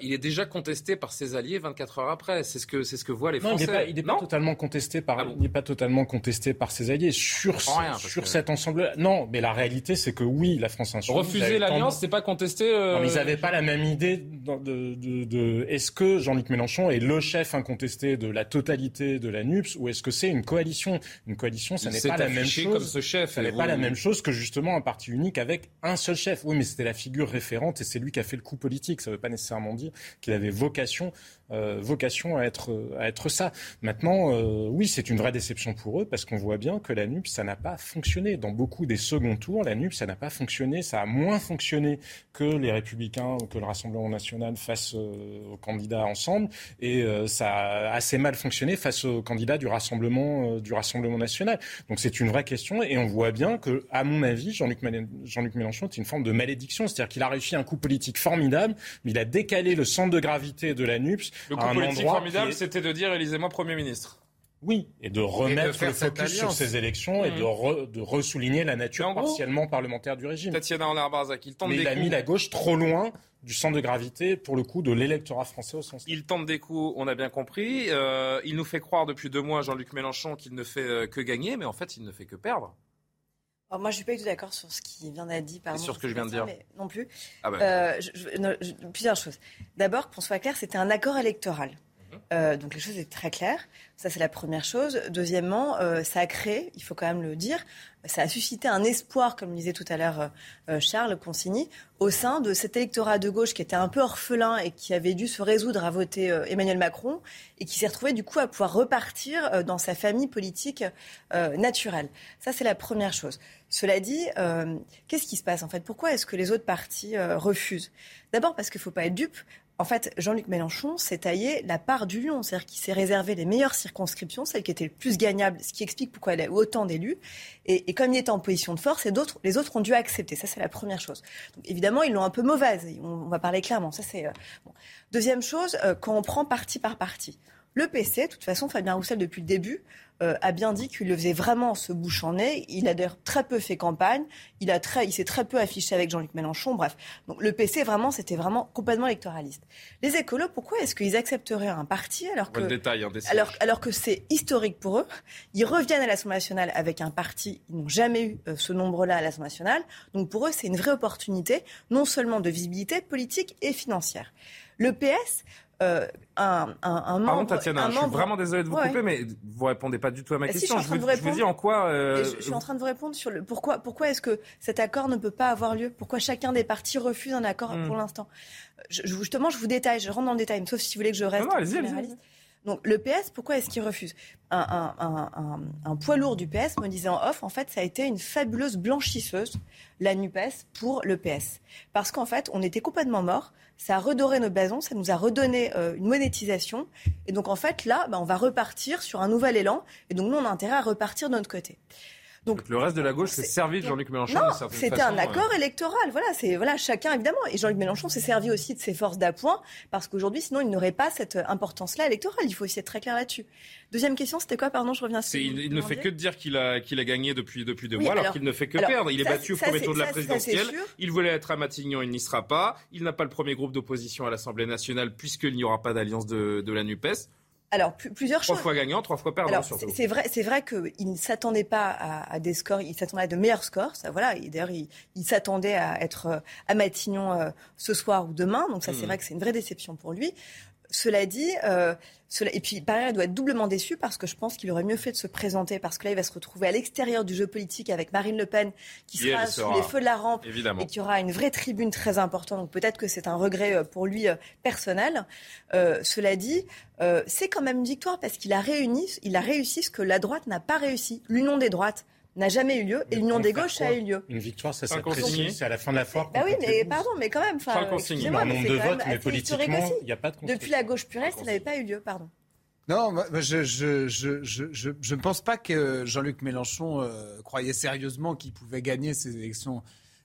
il est déjà contesté par ses alliés 24 heures après. C'est ce que c'est ce que voient les Français. il n'est pas, totalement contesté par ah il n'est pas totalement contesté par ses alliés sur sur cet ensemble. Non, mais la réalité c'est que oui, la France insoumise refuser l'alliance, c'est pas contesté. Euh, non, ils n'avaient pas la même idée de, de, de, est-ce que Jean-Luc Mélenchon est le chef incontesté de la totalité de la NUPS ou est-ce que c'est une coalition? Une coalition, ça n'est pas la même chose. Comme ce chef, ça n'est pas la même chose que justement un parti unique avec un seul chef. Oui, mais c'était la figure référente et c'est lui qui a fait le coup politique. Ça ne veut pas nécessairement dit qu'il avait vocation euh, vocation à être, à être ça. Maintenant, euh, oui, c'est une vraie déception pour eux parce qu'on voit bien que la NUP, ça n'a pas fonctionné. Dans beaucoup des seconds tours, la NUP, ça n'a pas fonctionné. Ça a moins fonctionné que les Républicains ou que le Rassemblement national face euh, aux candidats ensemble. Et ça a assez mal fonctionné face aux candidats du Rassemblement, du Rassemblement national. Donc c'est une vraie question et on voit bien que, à mon avis, Jean-Luc, Jean-Luc Mélenchon est une forme de malédiction. C'est-à-dire qu'il a réussi un coup politique formidable, mais il a décalé le centre de gravité de la NUPS le coup politique formidable, c'était de dire élisez-moi Premier ministre. Oui, et de remettre le focus sur ces élections et de, mmh. de ressouligner la nature partiellement parlementaire du régime. Tatiana il tente Mais il a mis la gauche trop loin du centre de gravité, pour le coup, de l'électorat français au sens. Il tente des coups, on a bien compris. Euh, il nous fait croire depuis deux mois, Jean-Luc Mélenchon, qu'il ne fait euh, que gagner, mais en fait, il ne fait que perdre. Moi, je suis pas du tout d'accord sur ce qui vient d'être dit. Pardon, sur ce que je viens de dire. non plus. Ah ben. euh, plusieurs choses. D'abord, qu'on soit clair, c'était un accord électoral. Euh, donc les choses étaient très claires. Ça, c'est la première chose. Deuxièmement, euh, ça a créé, il faut quand même le dire, ça a suscité un espoir, comme le disait tout à l'heure euh, Charles Consigny, au sein de cet électorat de gauche qui était un peu orphelin et qui avait dû se résoudre à voter Emmanuel Macron et qui s'est retrouvé du coup à pouvoir repartir dans sa famille politique naturelle. Ça, c'est la première chose. Cela dit, qu'est-ce qui se passe en fait? Pourquoi est-ce que les autres partis refusent? D'abord parce qu'il ne faut pas être dupe en fait, Jean-Luc Mélenchon s'est taillé la part du lion, c'est-à-dire qu'il s'est réservé les meilleures circonscriptions, celles qui étaient les plus gagnables, ce qui explique pourquoi il a eu autant d'élus. Et, comme il était en position de force, les autres ont dû accepter. Ça, c'est la première chose. évidemment, ils l'ont un peu mauvaise. On, va parler clairement. Ça, c'est euh, Deuxième chose, euh, quand on prend parti par parti. Le PC, de toute façon, Fabien Roussel, depuis le début, euh, a bien dit qu'il le faisait vraiment se bouche en nez. Il a d'ailleurs très peu fait campagne. Il, a très, il s'est très peu affiché avec Jean-Luc Mélenchon. Bref, donc le PC, vraiment, c'était vraiment complètement électoraliste. Les écolos, pourquoi est-ce qu'ils accepteraient un parti alors que, détail, alors, alors, que c'est historique pour eux? Ils reviennent à l'Assemblée nationale avec un parti. Ils n'ont jamais eu euh, ce nombre-là à l'Assemblée nationale. Donc pour eux, c'est une vraie opportunité, non seulement de visibilité politique et financière. Le PS, euh, un, un, membre. Pardon, Tatiana, je suis vraiment désolé de vous couper, mais vous répondez pas du tout à ma question. je, vous, dis en quoi. Euh, je, suis en train de vous répondre sur le pourquoi. Pourquoi est-ce que cet accord ne peut pas avoir lieu? Pourquoi chacun des partis refuse un accord hmm. pour l'instant? Justement, je vous détaille, je rentre dans le détail, sauf si vous voulez que je reste non, non, Donc le PS, pourquoi est-ce qu'il refuse? Un, un, poids lourd du PS me disait en off, en fait, ça a été une fabuleuse blanchisseuse, la NUPES, pour le PS. Parce qu'en fait, on était complètement mort, ça a redoré nos blasons, ça nous a redonné euh, une monétisation. Et donc, en fait, là, bah, on va repartir sur un nouvel élan. Et donc, nous, on a intérêt à repartir de notre côté. Donc, le reste de la gauche s'est servi de Jean-Luc Mélenchon. Non, c'était un accord euh. électoral. Voilà, c'est voilà chacun évidemment. Et Jean-Luc Mélenchon s'est servi aussi de ses forces d'appoint parce qu'aujourd'hui, sinon, il n'aurait pas cette importance-là électorale. Il faut aussi être très clair là-dessus. Deuxième question, c'était quoi Pardon, je reviens. À il, il ne fait que de dire qu'il a qu'il a gagné depuis depuis deux mois, alors, qu'il ne fait que perdre. Il est battu au premier tour de la présidentielle. Il voulait être à Matignon, il n'y sera pas. Il n'a pas le premier groupe d'opposition à l'Assemblée nationale puisqu'il n'y aura pas d'alliance de, de la Nupes. Alors, plusieurs choses. Trois fois gagnant, trois fois perdant. C'est vrai, c'est vrai qu'il ne s'attendait pas à, des scores, il s'attendait à de meilleurs scores. Ça, voilà. D'ailleurs, il, s'attendait à être euh, à Matignon euh, ce soir ou demain. Donc ça, c'est mmh. vrai que c'est une vraie déception pour lui. Cela dit, euh, et puis par ailleurs, il doit être doublement déçu parce que je pense qu'il aurait mieux fait de se présenter parce que là, il va se retrouver à l'extérieur du jeu politique avec Marine Le Pen qui sera sous les feux de la rampe et qui aura une vraie tribune très importante. Donc peut-être que c'est un regret euh, pour lui euh, personnel. Euh, cela dit, euh, c'est quand même une victoire parce qu'il a réuni, il a réussi ce que la droite n'a pas réussi, l'union des droites n'a jamais eu lieu et l'union des gauches a eu lieu. Une victoire, ça s'apprécie, c'est à la fin de la foire. Bah oui, mais pardon, mais quand même. Enfin, excusez-moi, nombre de votes, mais politiquement, il n'y a pas de Depuis la gauche puriste, ça n'avait pas eu lieu, pardon. Non, je, je, je, je, ne pense pas que Jean-Luc Mélenchon euh, croyait sérieusement qu'il pouvait gagner ces élections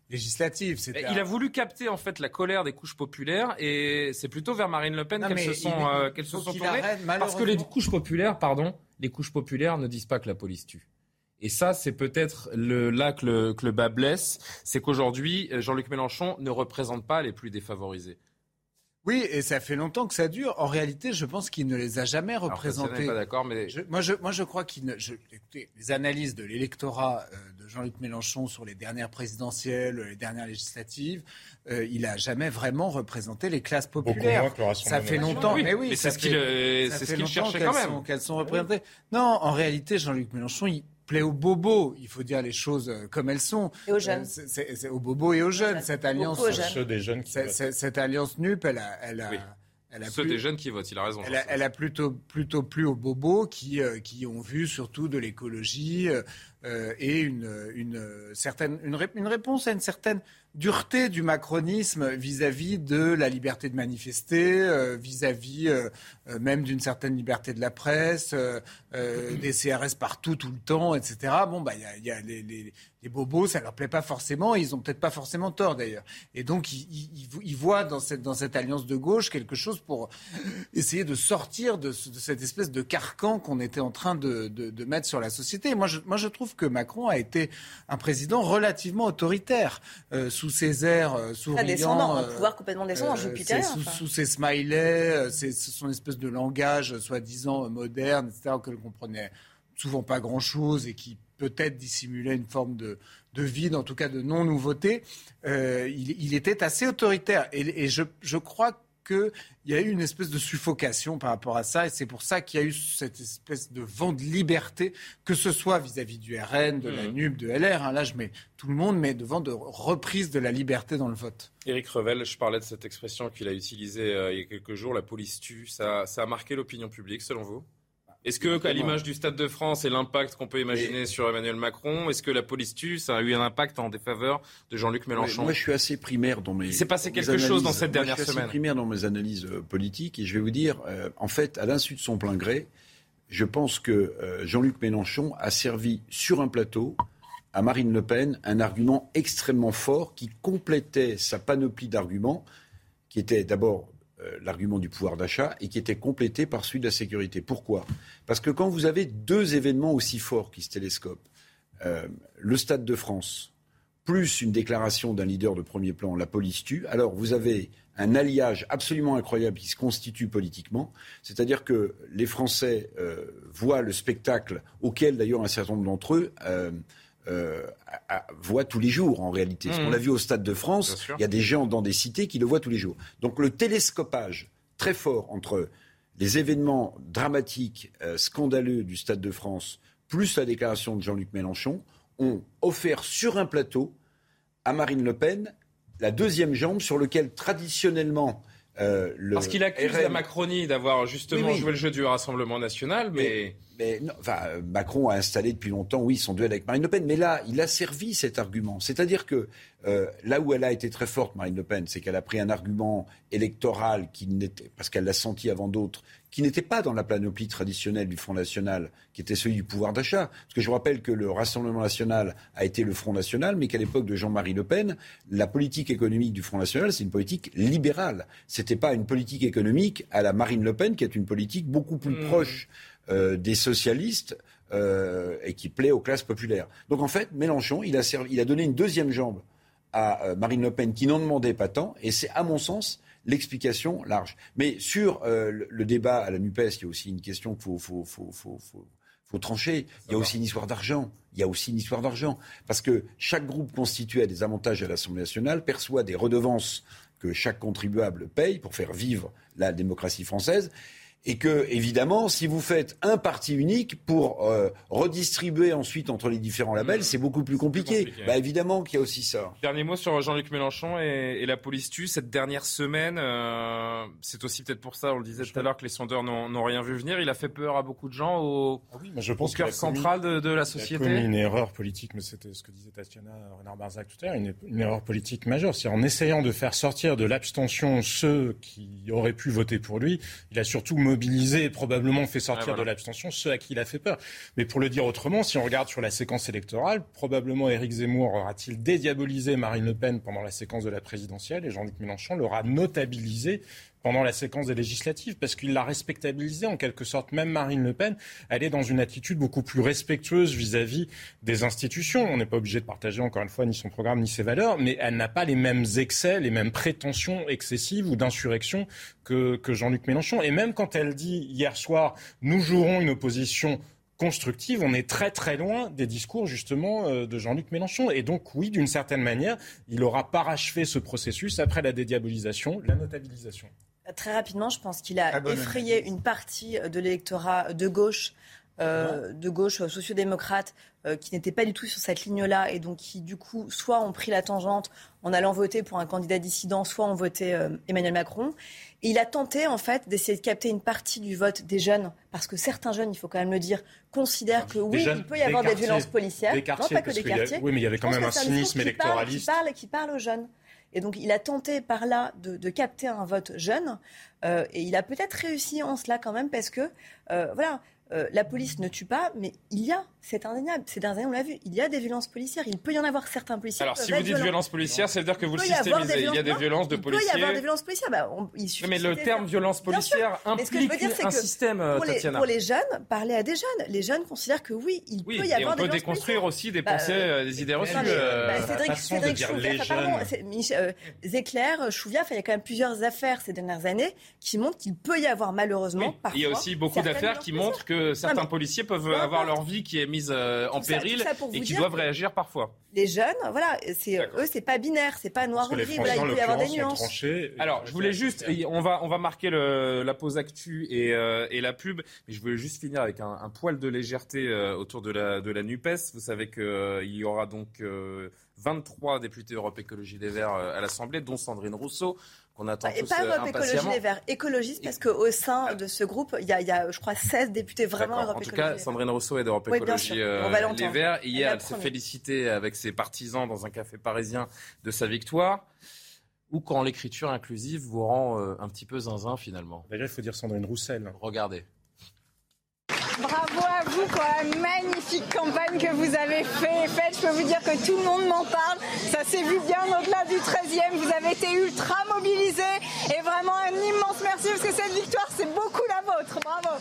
législatives. Il a voulu capter en fait la colère des couches populaires et c'est plutôt vers Marine Le Pen qu'elles se sont, euh, qu'elles se sont tournées. Parce que les couches populaires, pardon, les couches populaires ne disent pas que la police tue. Et ça, c'est peut-être le, là que le, que le bas blesse, c'est qu'aujourd'hui, Jean-Luc Mélenchon ne représente pas les plus défavorisés. Oui, et ça fait longtemps que ça dure. En réalité, je pense qu'il ne les a jamais représentés. pas d'accord, mais moi, je, moi, je crois qu'il ne. écoutez, les analyses de l'électorat euh, de Jean-Luc Mélenchon sur les dernières présidentielles, les dernières législatives, euh, il a jamais vraiment représenté les classes populaires. ça fait longtemps, mais oui, c'est ce qu'il, euh, c'est ce qu'il cherchait quand même. Qu'elles sont représentées. Non, en réalité, Jean-Luc Mélenchon, il plaît aux bobos. Il faut dire les choses euh, comme elles sont. Et aux jeunes. Euh, c'est, aux bobos et aux jeunes. Cette alliance, ceux des jeunes qui cette alliance NUP, elle a, elle a, elle a Ceux des jeunes qui votent, il a raison. Elle a, elle a plutôt, plutôt plus aux bobos qui, euh, qui ont vu surtout de l'écologie et une, certaine, une, réponse à une certaine dureté du macronisme vis-à-vis de la liberté de manifester, euh, vis-à-vis euh, euh, même d'une certaine liberté de la presse, des CRS partout, tout le temps, etc. Bon, bah, il y a, les, bobos, ça leur plaît pas forcément, ils ont peut-être pas forcément tort d'ailleurs. Et donc, ils, voient dans cette, dans cette alliance de gauche quelque chose pour essayer de sortir de, cette espèce de carcan qu'on était en train de, de, mettre sur la société. Moi je, moi, je trouve que Macron a été un président relativement autoritaire sous sous ses airs euh, souriants. descendant, un euh, pouvoir complètement descendant, euh, Jupiter. Sous, sous, ses smileys, son espèce de langage soi-disant moderne, etc., que ne comprenait souvent pas grand-chose et qui peut-être dissimulait une forme de, de, vide, en tout cas de non-nouveauté. il, était assez autoritaire. Et, et je, je crois qu'il y a eu une espèce de suffocation par rapport à ça, et c'est pour ça qu'il y a eu cette espèce de vent de liberté, que ce soit vis-à-vis du RN, de la mmh. NUP, de LR, hein, là je mets tout le monde, mais devant de reprise de la liberté dans le vote. Éric Revel, je parlais de cette expression qu'il a utilisée euh, il y a quelques jours, la police tue, ça a marqué l'opinion publique selon vous? Est-ce que, à l'image du Stade de France et l'impact qu'on peut imaginer sur Emmanuel Macron, est-ce que la police tue, ça a eu un impact en défaveur de Jean-Luc Mélenchon Moi, je suis assez primaire dans mes. Il s'est passé quelque chose dans cette dernière semaine. Je suis assez primaire dans mes analyses euh, politiques et je vais vous dire, euh, en fait, à l'insu de son plein gré, je pense que euh, Jean-Luc Mélenchon a servi sur un plateau à Marine Le Pen un argument extrêmement fort qui complétait sa panoplie d'arguments, qui était d'abord l'argument du pouvoir d'achat et qui était complété par celui de la sécurité. Pourquoi? Parce que quand vous avez deux événements aussi forts qui se télescopent, euh, le Stade de France, plus une déclaration d'un leader de premier plan, la police tue, alors vous avez un alliage absolument incroyable qui se constitue politiquement, c'est-à-dire que les Français euh, voient le spectacle auquel d'ailleurs un certain nombre d'entre eux euh, voit tous les jours en réalité. Ce qu'on mmh. a vu au Stade de France, il y a des gens dans des cités qui le voient tous les jours. Donc le télescopage très fort entre les événements dramatiques, euh, scandaleux du Stade de France, plus la déclaration de Jean-Luc Mélenchon, ont offert sur un plateau à Marine Le Pen la deuxième jambe sur lequel traditionnellement Parce qu'il accuse la Macronie d'avoir justement joué le jeu du Rassemblement national, mais... mais, enfin, Macron a installé depuis longtemps, oui, son duel avec Marine Le Pen. Mais là, il a servi cet argument. C'est-à-dire que là où elle a été très forte, Marine Le Pen, c'est qu'elle a pris un argument électoral qui n'était, parce qu'elle l'a senti avant d'autres, qui n'était pas dans la panoplie traditionnelle du Front National, qui était celui du pouvoir d'achat. Parce que je vous rappelle que le Rassemblement National a été le Front National, mais qu'à l'époque de Jean-Marie Le Pen, la politique économique du Front National, c'est une politique libérale. Ce n'était pas une politique économique à la Marine Le Pen, qui est une politique beaucoup plus mmh. proche euh, des socialistes euh, et qui plaît aux classes populaires. Donc en fait, Mélenchon, il a, il a donné une deuxième jambe à euh, Marine Le Pen qui n'en demandait pas tant, et c'est à mon sens l'explication large. Mais sur euh, le, débat à la NUPES, il y a aussi une question qu'il faut, trancher. Il y a aussi une histoire d'argent. Il y a aussi une histoire d'argent. Parce que chaque groupe constitué a des avantages à l'Assemblée nationale, perçoit des redevances que chaque contribuable paye pour faire vivre la démocratie française et que, évidemment, si vous faites un parti unique pour euh, redistribuer ensuite entre les différents labels, mmh. c'est beaucoup plus compliqué. Bah, évidemment qu'il y a aussi ça. Dernier mot sur Jean-Luc Mélenchon et, la police tue. Cette dernière semaine, euh, c'est aussi peut-être pour ça, on le disait tout à l'heure, que les sondeurs n'ont rien vu venir. Il a fait peur à beaucoup de gens au, ah je pense cœur central de, la société. Il a une erreur politique, mais c'était ce que disait Tatiana Renard-Barzac tout à l'heure, une, une, erreur politique majeure. C'est en essayant de faire sortir de l'abstention ceux qui auraient pu voter pour lui, il a surtout mobilisé et probablement fait sortir de l'abstention ceux à qui il a fait peur. Mais pour le dire autrement, si on regarde sur la séquence électorale, probablement Éric Zemmour aura-t-il dédiabolisé Marine Le Pen pendant la séquence de la présidentielle et Jean-Luc Mélenchon l'aura notabilisé pendant la séquence des législatives, parce qu'il l'a respectabilisé en quelque sorte. Même Marine Le Pen, elle est dans une attitude beaucoup plus respectueuse vis-à-vis des institutions. On n'est pas obligé de partager encore une fois ni son programme ni ses valeurs, mais elle n'a pas les mêmes excès, les mêmes prétentions excessives ou d'insurrection que, que Jean-Luc Mélenchon. Et même quand elle dit hier soir, nous jouerons une opposition constructive, on est très très loin des discours justement euh, de Jean-Luc Mélenchon. Et donc oui, d'une certaine manière, il aura parachevé ce processus après la dédiabolisation, la notabilisation. Très rapidement, je pense qu'il a effrayé une partie de l'électorat de gauche, euh, de gauche sociodémocrate, euh, qui n'était pas du tout sur cette ligne-là et donc qui, du coup, soit ont pris la tangente en allant voter pour un candidat dissident, soit ont voté euh, Emmanuel Macron. Et il a tenté, en fait, d'essayer de capter une partie du vote des jeunes, parce que certains jeunes, il faut quand même le dire, considèrent que oui, il peut y avoir des, violences policières. non, pas que des quartiers. oui, mais il y avait quand même un cynisme électoraliste. Qui parle, qui parle aux jeunes. Et donc, il a tenté par là de, capter un vote jeune. Euh, et il a peut-être réussi en cela quand même, parce que, euh, voilà, euh, la police ne tue pas, mais il y a, c'est indéniable, ces dernières années on l'a vu, il y a des violences policières. Il peut y en avoir certains policiers. Alors si vous dites violences policières, ça veut dire que vous le systémisez. Il y a des violences de policiers. Il peut y avoir des violences policières. Bah, mais le terme violence policière implique un système, pour les, Pour les jeunes, parler à des jeunes. Les jeunes considèrent que oui, il peut y avoir des violences policières. on peut déconstruire aussi des pensées, bah, euh, des idées reçues. Bah, Cédric, Cédric Chouviat, Zéclair, Chouviat, il y a quand même plusieurs affaires ces dernières années qui montrent qu'il peut y avoir malheureusement parfois. Il y a aussi beaucoup d'affaires qui montrent que certains policiers peuvent avoir leur vie qui est mise euh, en péril et qui doivent réagir parfois. Les jeunes, voilà, c'est eux, c'est pas binaire, c'est pas noir ou gris. il peut y avoir des nuances. Alors, je voulais juste, on va on va marquer la pause actu euh, et, la pub, mais je voulais juste finir avec un, poil de légèreté euh, autour de la de la Nupes. Vous savez qu'il y aura donc 23 députés Europe Écologie des Verts à l'Assemblée, dont Sandrine Rousseau qu'on attend Et pas Europe Écologie Les Verts, écologistes, parce qu'au sein de ce groupe, il y, a, je crois, 16 députés vraiment Europe Écologie. En tout cas, Sandrine Rousseau est d'Europe Écologie euh, Les Verts. Hier, elle, s'est félicitée avec ses partisans dans un café parisien de sa victoire. Ou quand l'écriture inclusive vous rend euh, un petit peu zinzin finalement. Déjà, il faut dire Sandrine Roussel. Regardez. Bravo à vous pour la magnifique campagne que vous avez fait, faite. Je peux vous dire que tout le monde m'en parle. Ça s'est vu bien au-delà du 13e. Vous avez été ultra mobilisés. Et vraiment un immense merci parce que cette victoire, c'est beaucoup la vôtre. Bravo.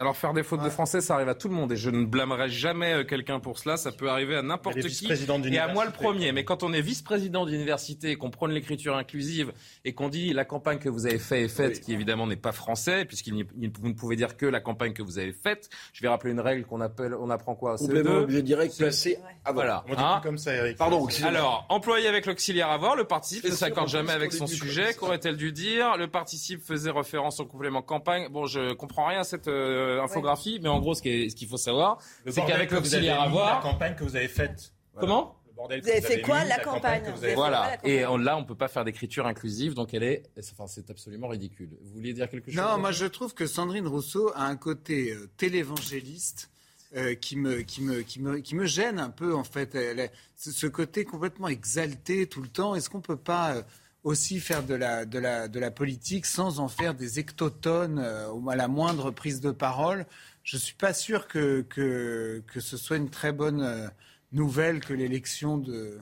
Alors faire des fautes de français, ça arrive à tout le monde et je ne blâmerai jamais euh, quelqu'un pour cela. Ça peut arriver à n'importe qui et à moi le premier. Mais quand on est vice-président d'université et qu'on prône l'écriture inclusive et qu'on dit la campagne que vous avez faite est faite, qui évidemment n'est pas français, puisqu'il vous ne pouvez dire que la campagne que vous avez faite. Je vais rappeler une règle qu'on appelle, on apprend quoi? CE2 Je dirais placé à Voilà. On dit hein comme ça, Eric. Pardon. Alors, employé avec l'auxiliaire avoir, le participe ne s'accorde jamais avec son sujet. Qu'aurait-elle dû dire? Le participe faisait référence au complément campagne. Bon, je comprends rien à cette euh, euh, infographie, mais en gros, ce qu'il faut savoir, c'est qu'avec l'auxiliaire avoir. La campagne que vous avez faite. Comment Vous avez fait quoi la, campagne, Voilà. Et là, on ne peut pas faire d'écriture inclusive, donc elle est, enfin, c'est absolument ridicule. Vous vouliez dire quelque chose Non, moi je trouve que Sandrine Rousseau a un côté euh, télévangéliste. Euh, qui, me, qui, me, qui, me, qui me gêne un peu en fait. Elle, ce côté complètement exalté tout le temps. Est-ce qu'on ne peut pas euh, aussi faire de la, de, la, de la politique sans en faire des ectotones à la moindre prise de parole Je ne suis pas sûr que, que, que, ce soit une très bonne nouvelle que l'élection de,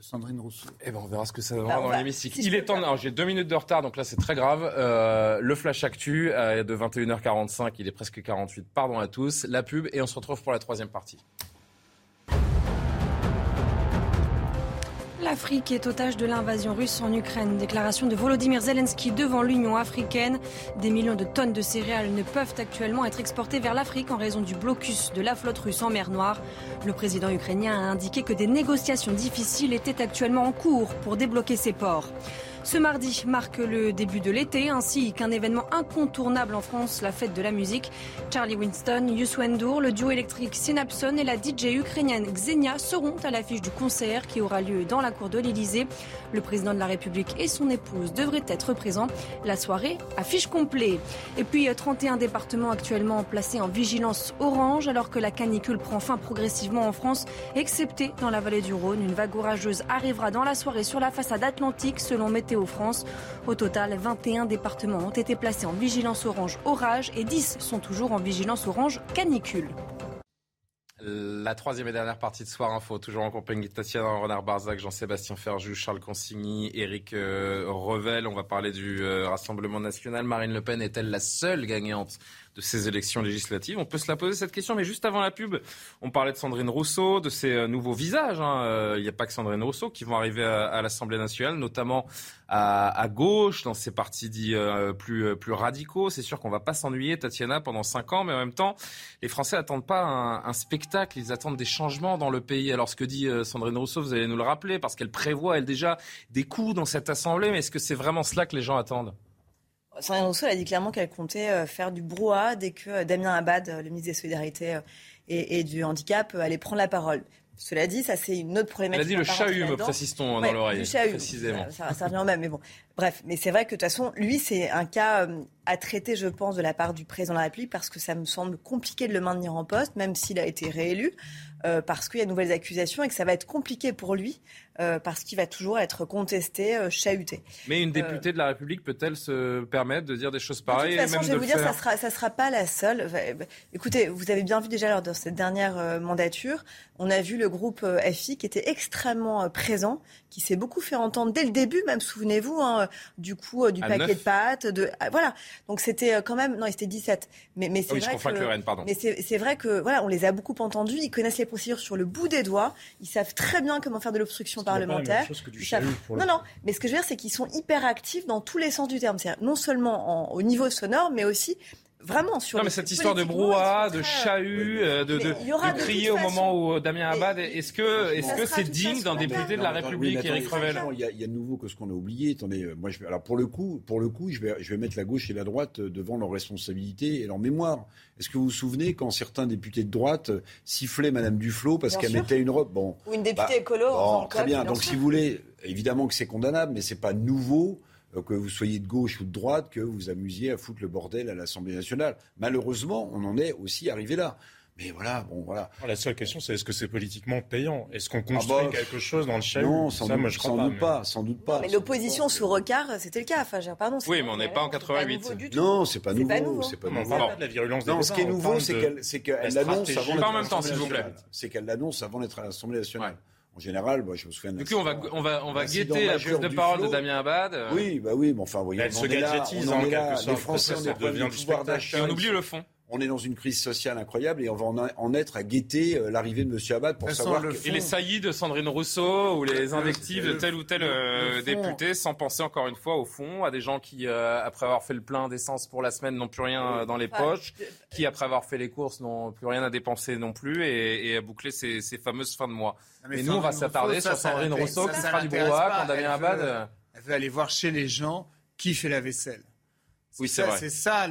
de Sandrine Rousseau. Eh ben on verra ce que ça va bah, dans l'hémicycle. Il est temps. J'ai deux minutes de retard, donc là c'est très grave. Euh, le flash actu euh, de 21h45, il est presque 48. Pardon à tous. La pub et on se retrouve pour la troisième partie. L'Afrique est otage de l'invasion russe en Ukraine. Déclaration de Volodymyr Zelensky devant l'Union africaine. Des millions de tonnes de céréales ne peuvent actuellement être exportées vers l'Afrique en raison du blocus de la flotte russe en mer Noire. Le président ukrainien a indiqué que des négociations difficiles étaient actuellement en cours pour débloquer ces ports. Ce mardi marque le début de l'été, ainsi qu'un événement incontournable en France, la fête de la musique. Charlie Winston, Youssou le duo électrique Synapson et la DJ ukrainienne Xenia seront à l'affiche du concert qui aura lieu dans la cour de l'Elysée. Le président de la République et son épouse devraient être présents. La soirée affiche complet. Et puis 31 départements actuellement placés en vigilance orange alors que la canicule prend fin progressivement en France, excepté dans la vallée du Rhône. Une vague orageuse arrivera dans la soirée sur la façade atlantique selon Météo France. Au total, 21 départements ont été placés en vigilance orange orage et 10 sont toujours en vigilance orange canicule. La troisième et dernière partie de Soir Info, toujours en compagnie de Tatiana Renard Barzac, Jean-Sébastien Ferjou, Charles Consigny, Éric euh, Revel. On va parler du euh, Rassemblement national. Marine Le Pen est-elle la seule gagnante de ces élections législatives. On peut se la poser cette question, mais juste avant la pub, on parlait de Sandrine Rousseau, de ses euh, nouveaux visages. Hein. Euh, il n'y a pas que Sandrine Rousseau qui vont arriver à, l'Assemblée nationale, notamment à, gauche, dans ces partis dits euh, plus, radicaux. C'est sûr qu'on ne va pas s'ennuyer, Tatiana, pendant cinq ans, mais en même temps, les Français n'attendent pas un, spectacle, ils attendent des changements dans le pays. Alors ce que dit Sandrine Rousseau, vous allez nous le rappeler, parce qu'elle prévoit, elle déjà, des coups dans cette Assemblée, mais est-ce que c'est vraiment cela que les gens attendent? Sandrine Rousseau a dit clairement qu'elle comptait euh, faire du brouhaha dès que euh, Damien Abad, euh, le ministre des Solidarités et, du Handicap, allait prendre la parole. Cela dit, ça c'est une autre problématique. Elle a dit le chahut, me précisons dans l'oreille. Précisément. Ça, ça, revient au même, mais bon. Bref, mais c'est vrai que de toute façon, lui, c'est un cas à traiter, je pense, de la part du président de la République, parce que ça me semble compliqué de le maintenir en poste, même s'il a été réélu, parce qu'il y a de nouvelles accusations et que ça va être compliqué pour lui euh, parce qu'il va toujours être contesté, euh, chahuté. Mais une députée de la République peut-elle se permettre de dire des choses pareilles De toute façon, je vais vous dire, ça sera, ça sera pas la seule. Écoutez, vous avez bien vu déjà lors de cette dernière euh, mandature, on a vu le groupe FI qui était extrêmement présent, qui s'est beaucoup fait entendre dès le début, même souvenez-vous, hein, du coup, du paquet de pâtes. De, ah, voilà. Donc c'était quand même, non, c'était 17. Mais, mais c'est ah vrai, que, pardon. Mais c'est vrai que voilà, on les a beaucoup entendus. Ils connaissent les procédures sur le bout des doigts. Ils savent très bien comment faire de l'obstruction parlementaire. non, non, mais ce que je veux dire, c'est qu'ils sont hyper actifs dans tous les sens du terme. C'est non seulement au niveau sonore, mais aussi Vraiment sur. Non, mais cette histoire de brouhaha, de chahut, euh, de, de, crier au moment où euh, Damien Abad, est-ce que est-ce que c'est digne d'un député de la République, Éric Revel Il y, a, de nouveau que ce qu'on a oublié. Attendez, euh, moi, je vais, alors pour le coup, pour le coup, je vais, je vais mettre la gauche et la droite devant leurs responsabilités et leur mémoire. Est-ce que vous vous souvenez quand certains députés de droite sifflaient Madame Duflot parce qu'elle mettait une robe? Bon. Ou une députée bah, écolo. très bien. Donc, si vous voulez, évidemment que c'est condamnable, mais c'est pas nouveau que vous soyez de gauche ou de droite, que vous amusiez à foutre le bordel à l'Assemblée nationale. Malheureusement, on en est aussi arrivé là. Mais voilà, bon, voilà. La seule question, c'est est-ce que c'est politiquement payant? Est-ce qu'on ah construit bah, quelque chose dans le chahut Non, sans, doute, sans doute pas, sans doute pas. mais l'opposition sous regard, c'était le cas. Enfin, pardon. Oui, mais on n'est pas en 88. Non, c'est pas nouveau. C'est pas nouveau. Pas de la virulence Non, ce qui est nouveau, c'est qu'elle l'annonce avant. S'il vous plaît. C'est qu'elle l'annonce avant d'être à l'Assemblée nationale. En général, moi, je me souviens. Du coup, on va, on va, on va guetter la prise de parole de Damien Abad. Oui, bah oui, mais enfin, voyez, elle se gadgetise en quelque sorte. Les Français ont devient du pouvoir d'achat. Et on oublie le fond on est dans une crise sociale incroyable et on va en, être à guetter euh, l'arrivée de M. Abad pour savoir. Que... Et les saillies de Sandrine Rousseau ou les invectives de tel ou tel euh, député, sans penser encore une fois au fond à des gens qui, euh, après avoir fait le plein d'essence pour la semaine, n'ont plus rien dans les poches, qui, après avoir fait les courses, n'ont plus rien à dépenser non plus et, à boucler ces, fameuses fins de mois. Mais, nous, on va s'attarder sur Sandrine Rousseau qui fera du brouhaha quand Damien Abad. Elle veut aller voir chez les gens qui fait la vaisselle. Oui, c'est vrai. C'est ça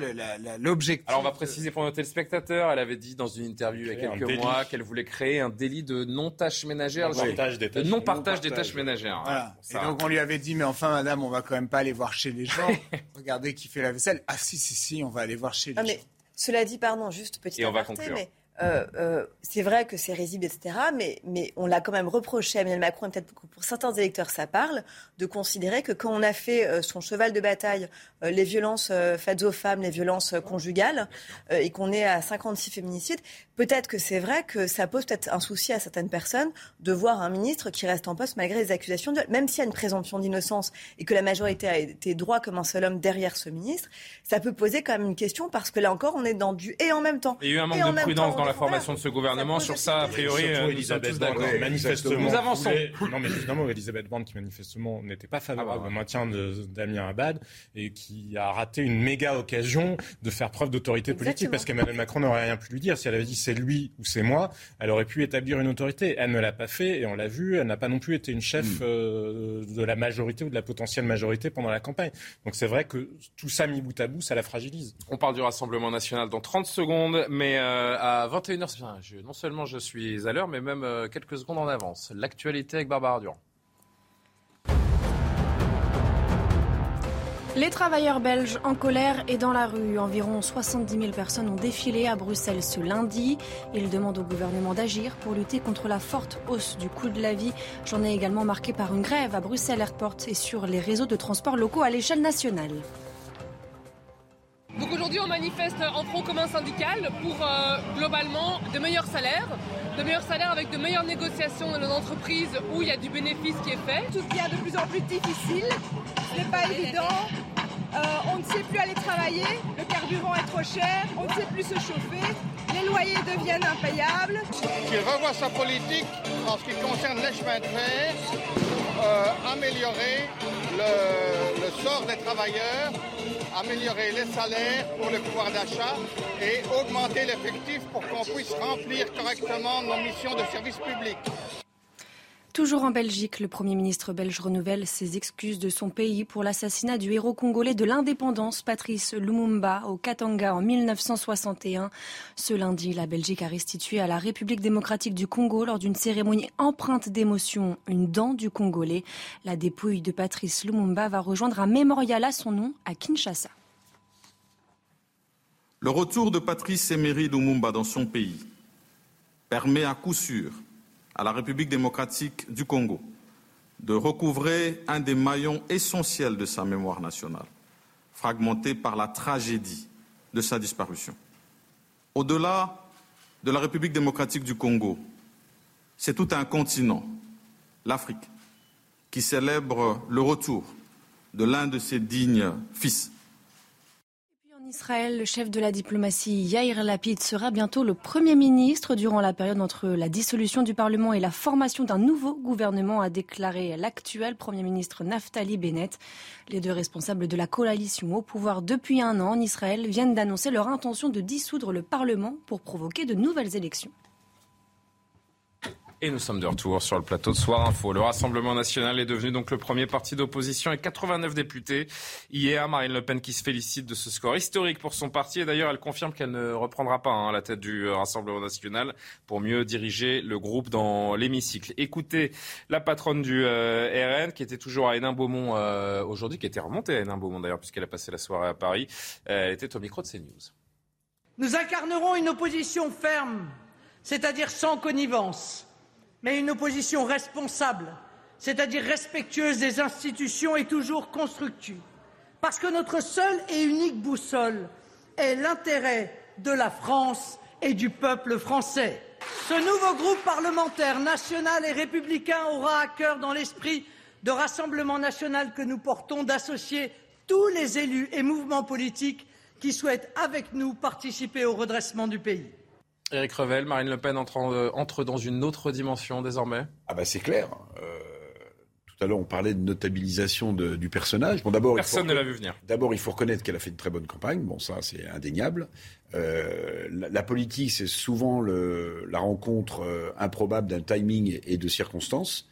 l'objectif. Alors on va préciser pour nos téléspectateurs, elle avait dit dans une interview il y a quelques mois qu'elle voulait créer un délit de non-tâche ménagère. Non-partage des, tâches ménagères. Voilà. Et donc on lui avait dit, mais enfin madame, on va quand même pas aller voir chez les gens. *laughs* Regardez qui fait la vaisselle. Ah si, si, si, on va aller voir chez les ah, gens. Mais cela dit, pardon, juste petit Et on va conclure. mais euh, euh, c'est vrai que c'est risible, etc. Mais, mais on l'a quand même reproché à Emmanuel Macron, et peut-être pour certains électeurs ça parle, de considérer que quand on a fait euh, son cheval de bataille, les violences faites aux femmes, les violences conjugales, et qu'on est à 56 féminicides, peut-être que c'est vrai que ça pose peut-être un souci à certaines personnes de voir un ministre qui reste en poste malgré les accusations, de... même s'il y a une présomption d'innocence et que la majorité a été droit comme un seul homme derrière ce ministre, ça peut poser quand même une question parce que là encore on est dans du et en même temps. Il y a eu un manque de prudence dans la formation de ce gouvernement. Sur ça, a priori, euh, nous sommes tous d'accord. Manifestement, nous avançons. Non, mais évidemment, Elisabeth Borne, qui manifestement n'était pas favorable ah, au maintien de Damien Abad et qui a raté une méga occasion de faire preuve d'autorité politique parce qu'Emmanuel Macron n'aurait rien pu lui dire. Si elle avait dit c'est lui ou c'est moi, elle aurait pu établir une autorité. Elle ne l'a pas fait et on l'a vu. Elle n'a pas non plus été une chef mm. euh, de la majorité ou de la potentielle majorité pendant la campagne. Donc c'est vrai que tout ça mis bout à bout, ça la fragilise. On parle du Rassemblement national dans 30 secondes, mais euh, à 21h, non seulement je suis à l'heure, mais même euh, quelques secondes en avance. L'actualité avec Barbara Durand. Les travailleurs belges en colère et dans la rue. Environ 70 000 personnes ont défilé à Bruxelles ce lundi. Ils demandent au gouvernement d'agir pour lutter contre la forte hausse du coût de la vie. Journée également marquée par une grève à Bruxelles Airport et sur les réseaux de transport locaux à l'échelle nationale. Donc aujourd'hui, on manifeste en front commun syndical pour euh, globalement de meilleurs salaires, de meilleurs salaires avec de meilleures négociations dans nos entreprises où il y a du bénéfice qui est fait. Tout devient de plus en plus difficile, ce n'est pas évident. Euh, on ne sait plus aller travailler, le carburant est trop cher, on ne sait plus se chauffer, les loyers deviennent impayables. Qu'il revoie sa politique en ce qui concerne les chemins de fer, euh, améliorer le sort des travailleurs améliorer les salaires pour le pouvoir d'achat et augmenter l'effectif pour qu'on puisse remplir correctement nos missions de service public. Toujours en Belgique, le Premier ministre belge renouvelle ses excuses de son pays pour l'assassinat du héros congolais de l'indépendance, Patrice Lumumba, au Katanga en 1961. Ce lundi, la Belgique a restitué à la République démocratique du Congo, lors d'une cérémonie empreinte d'émotion, une dent du Congolais. La dépouille de Patrice Lumumba va rejoindre un mémorial à son nom à Kinshasa. Le retour de Patrice Emery Lumumba dans son pays permet à coup sûr à la République démocratique du Congo de recouvrer un des maillons essentiels de sa mémoire nationale, fragmenté par la tragédie de sa disparition. Au-delà de la République démocratique du Congo, c'est tout un continent, l'Afrique, qui célèbre le retour de l'un de ses dignes fils, Israël, le chef de la diplomatie Yair Lapid sera bientôt le Premier ministre durant la période entre la dissolution du Parlement et la formation d'un nouveau gouvernement, a déclaré l'actuel Premier ministre Naftali Bennett. Les deux responsables de la coalition au pouvoir depuis un an en Israël viennent d'annoncer leur intention de dissoudre le Parlement pour provoquer de nouvelles élections. Et nous sommes de retour sur le plateau de Soir Info. Le Rassemblement national est devenu donc le premier parti d'opposition et 89 députés. Hier, Marine Le Pen qui se félicite de ce score historique pour son parti. Et d'ailleurs, elle confirme qu'elle ne reprendra pas hein, la tête du Rassemblement national pour mieux diriger le groupe dans l'hémicycle. Écoutez la patronne du euh, RN qui était toujours à Hénin-Beaumont euh, aujourd'hui, qui était remontée à Hénin-Beaumont d'ailleurs puisqu'elle a passé la soirée à Paris. Euh, elle était au micro de CNews. Nous incarnerons une opposition ferme, c'est-à-dire sans connivence mais une opposition responsable, c'est-à-dire respectueuse des institutions et toujours constructive. Parce que notre seule et unique boussole est l'intérêt de la France et du peuple français. Ce nouveau groupe parlementaire national et républicain aura à cœur, dans l'esprit de Rassemblement national que nous portons, d'associer tous les élus et mouvements politiques qui souhaitent, avec nous, participer au redressement du pays. Éric Revel, Marine Le Pen euh, entre, dans une autre dimension désormais Ah bah c'est clair. Euh, tout à l'heure on parlait de notabilisation du personnage. Bon, d'abord, Personne ne l'a vu venir. D'abord il faut reconnaître qu'elle a fait une très bonne campagne. Bon ça c'est indéniable. Euh, la, politique c'est souvent la rencontre improbable d'un timing et de circonstances.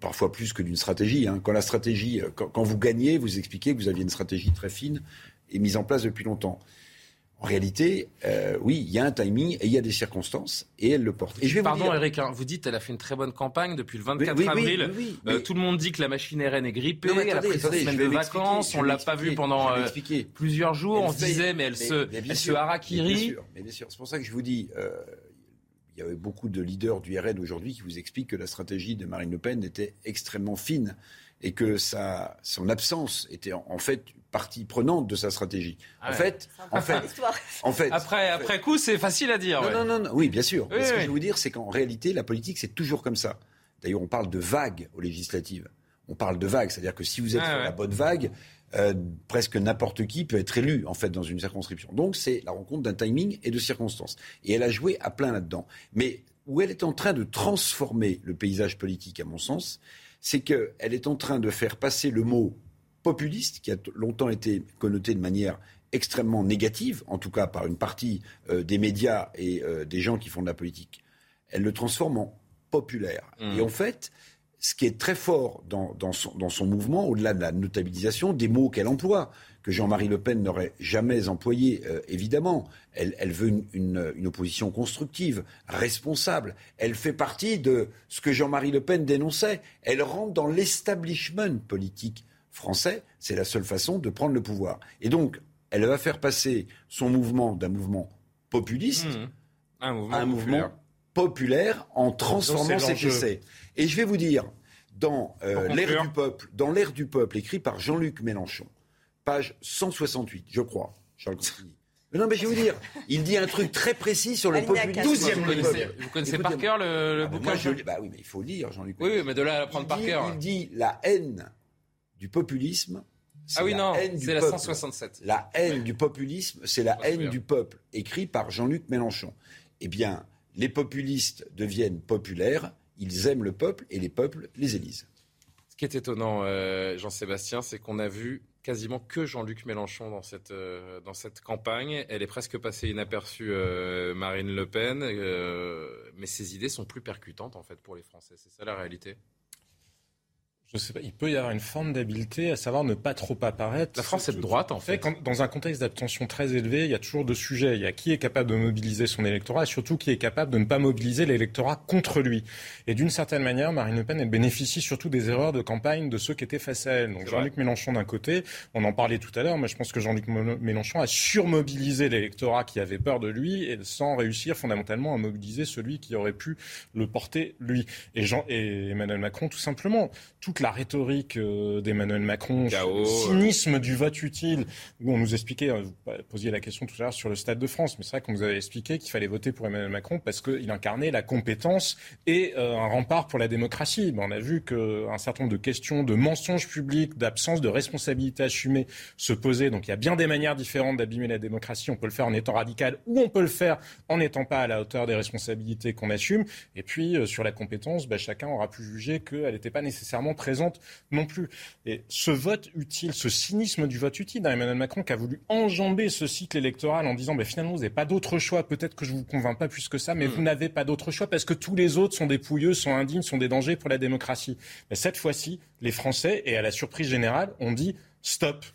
parfois plus que d'une stratégie. Hein. Quand la stratégie, quand, vous gagnez, vous expliquez que vous aviez une stratégie très fine est mise en place depuis longtemps. En réalité, euh, oui, il y a un timing et il y a des circonstances et elle le porte. Et je vais Pardon, vous Eric, hein, vous dites qu'elle a fait une très bonne campagne depuis le 24 avril. Euh, tout le monde dit que la machine RN est grippée, elle a pris une semaine de vacances, on l'a pas vue pendant euh, plusieurs jours. on se disait, mais elle se, elle se harakiri. Mais bien sûr, c'est pour ça que je vous dis, il y avait beaucoup de leaders du RN aujourd'hui qui vous expliquent que la stratégie de Marine Le Pen était extrêmement fine et que sa, son absence était en fait partie prenante de sa stratégie. Ah en, fait, en, fait, en fait, après, après coup, c'est facile à dire. Non, non, non, oui, bien sûr. ce que je veux vous dire, c'est qu'en réalité, la politique, c'est toujours comme ça. D'ailleurs, on parle de vagues aux législatives. On parle de vagues, c'est-à-dire que si vous êtes sur la bonne vague, euh, presque n'importe qui peut être élu en fait dans une circonscription. Donc c'est la rencontre d'un timing et de circonstances. Et elle a joué à plein là-dedans. Mais où elle est en train de transformer le paysage politique, à mon sens, c'est qu'elle est en train de faire passer le mot populiste, qui a longtemps été connoté de manière extrêmement négative, en tout cas par une partie euh, des médias et euh, des gens qui font de la politique, elle le transforme en populaire. Mmh. Et en fait, ce qui est très fort dans, son, mouvement, au-delà de la notabilisation, des mots qu'elle emploie, que Jean-Marie Le Pen n'aurait jamais employé, euh, évidemment. Elle, veut une, une, opposition constructive, responsable. Elle fait partie de ce que Jean-Marie Le Pen dénonçait. Elle rentre dans l'establishment politique français, c'est la seule façon de prendre le pouvoir. Et donc, elle va faire passer son mouvement d'un mouvement populiste mmh. à un mouvement populaire en transformant ses essais. Et je vais vous dire, dans euh, l'ère du peuple, dans l'ère du peuple, écrit par Jean-Luc Mélenchon, page 168, je crois, Charles non, mais je vais vous dire, il dit un truc très précis sur le populisme. Vous connaissez, vous connaissez par cœur le, ah, bouquin bah oui, mais il faut le lire, Jean-Luc. Oui, mais de là à prendre par cœur. Il dit la haine du populisme. Ah oui, non, c'est la 167. La haine du populisme, c'est la haine du peuple, écrit par Jean-Luc Mélenchon. Eh bien, les populistes deviennent populaires, ils aiment le peuple et les peuples les élisent. Ce qui est étonnant, euh, Jean-Sébastien, c'est qu'on a vu quasiment que Jean-Luc Mélenchon dans cette, euh, dans cette campagne. Elle est presque passée inaperçue, euh, Marine Le Pen, mais ses idées sont plus percutantes en fait pour les Français. C'est ça la réalité? Je sais pas, il peut y avoir une forme d'habileté à savoir ne pas trop apparaître. La France est de droite, en fait. dans un contexte d'abstention très élevé, il y a toujours deux sujets. Il y a qui est capable de mobiliser son électorat et surtout qui est capable de ne pas mobiliser l'électorat contre lui. Et d'une certaine manière, Marine Le Pen, elle bénéficie surtout des erreurs de campagne de ceux qui étaient face à elle. Donc Jean-Luc Mélenchon d'un côté, on en parlait tout à l'heure, mais je pense que Jean-Luc Mélenchon a surmobilisé l'électorat qui avait peur de lui et sans réussir fondamentalement à mobiliser celui qui aurait pu le porter lui. Et, Jean, et Emmanuel Macron, tout simplement, toute la rhétorique euh, d'Emmanuel Macron, le cynisme du vote utile, où on nous expliquait, euh, vous posiez la question tout à l'heure sur le Stade de France, mais c'est vrai qu'on nous avait expliqué qu'il fallait voter pour Emmanuel Macron parce qu'il incarnait la compétence et euh, un rempart pour la démocratie. Ben, on a vu qu'un certain nombre de questions de mensonges publics, d'absence de responsabilité assumée se posaient. Donc il y a bien des manières différentes d'abîmer la démocratie. On peut le faire en étant radical ou on peut le faire en n'étant pas à la hauteur des responsabilités qu'on assume. Et puis sur la compétence, ben, chacun aura pu juger qu'elle n'était pas nécessairement présente non plus. Et ce vote utile, ce cynisme du vote utile d'Emmanuel Macron qui a voulu enjamber ce cycle électoral en disant finalement vous n'avez pas d'autre choix, peut-être que je vous convainc pas plus que ça, mais mm. vous n'avez pas d'autre choix parce que tous les autres sont des pouilleux, sont indignes, sont des dangers pour la démocratie. Mais cette fois-ci, les Français, et à la surprise générale, ont dit stop.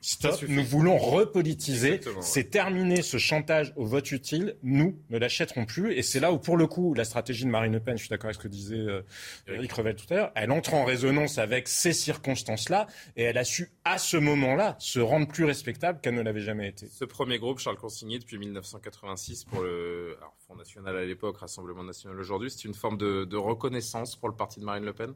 Stop, nous voulons repolitiser. C'est terminé ce chantage au vote utile. Nous ne l'achèterons plus. Et c'est là où, pour le coup, la stratégie de Marine Le Pen, je suis d'accord avec ce que disait euh, Eric Revel tout à l'heure, elle entre en résonance avec ces circonstances-là et elle a su, à ce moment-là, se rendre plus respectable qu'elle ne l'avait jamais été. Ce premier groupe, Charles Consigny, depuis 1986, pour le Front National à l'époque, Rassemblement National aujourd'hui, c'est une forme de, reconnaissance pour le parti de Marine Le Pen?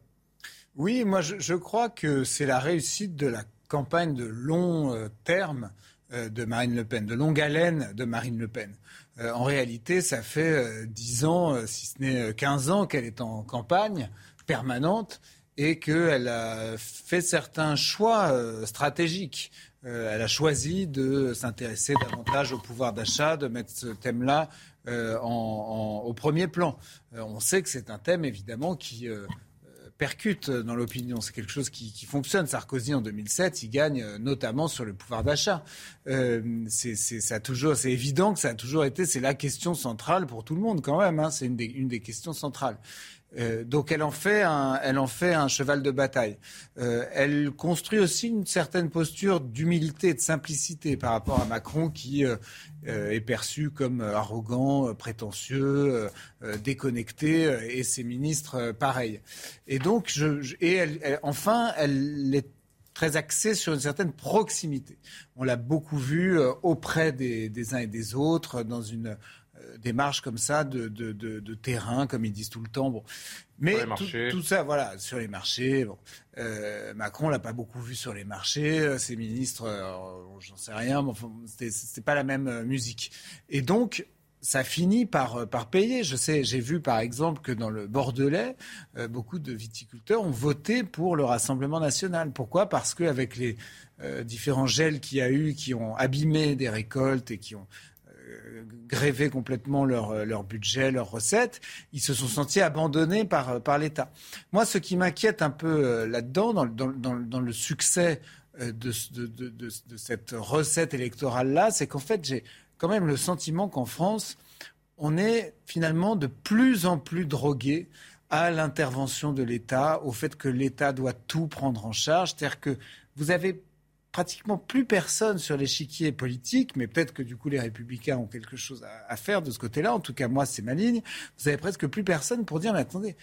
Oui, moi je crois que c'est la réussite de la campagne de long euh, terme euh, de Marine Le Pen, de longue haleine de Marine Le Pen. Euh, en réalité, ça fait 10 ans, si ce n'est 15 ans, qu'elle est en campagne permanente et qu'elle a fait certains choix stratégiques. elle a choisi de s'intéresser davantage au pouvoir d'achat, de mettre ce thème-là au premier plan. on sait que c'est un thème, évidemment, qui percute dans l'opinion. C'est quelque chose qui, fonctionne. Sarkozy, en 2007, il gagne euh, notamment sur le pouvoir d'achat. Euh, c'est, évident que ça a toujours été, c'est la question centrale pour tout le monde quand même. Hein. c'est une des questions centrales. Euh, donc elle en fait un, elle en fait un cheval de bataille. Euh, elle construit aussi une certaine posture d'humilité et de simplicité par rapport à Macron qui euh, est perçu comme arrogant, prétentieux, déconnecté et ses ministres pareil. Et donc et enfin elle est très axée sur une certaine proximité. On l'a beaucoup vu auprès des uns et des autres dans une démarche comme ça de, de, terrain, comme ils disent tout le temps. Bon. Mais tout, ça, voilà, sur les marchés. Bon. Euh, Macron l'a pas beaucoup vu sur les marchés. Euh, ses ministres, euh, j'en sais rien, mais enfin, c'était pas la même musique. Et donc, ça finit par, par payer. Je sais, j'ai vu par exemple que dans le Bordelais, beaucoup de viticulteurs ont voté pour le Rassemblement national. Pourquoi? Parce qu'avec les différents gels qu'il y a eu, qui ont abîmé des récoltes et qui ont grévé complètement leur, euh, leur budget, leurs recettes. Ils se sont sentis abandonnés par, euh, par l'État. Moi, ce qui m'inquiète un peu euh, là-dedans, dans, dans, le succès de, de, de, de cette recette électorale-là, c'est qu'en fait, j'ai quand même le sentiment qu'en France, on est finalement de plus en plus drogué à l'intervention de l'État, au fait que l'État doit tout prendre en charge. C'est-à-dire que vous avez pratiquement plus personne sur l'échiquier politique, mais peut-être que du coup les républicains ont quelque chose à, faire de ce côté-là. En tout cas, moi, c'est ma ligne. Vous avez presque plus personne pour dire, mais attendez,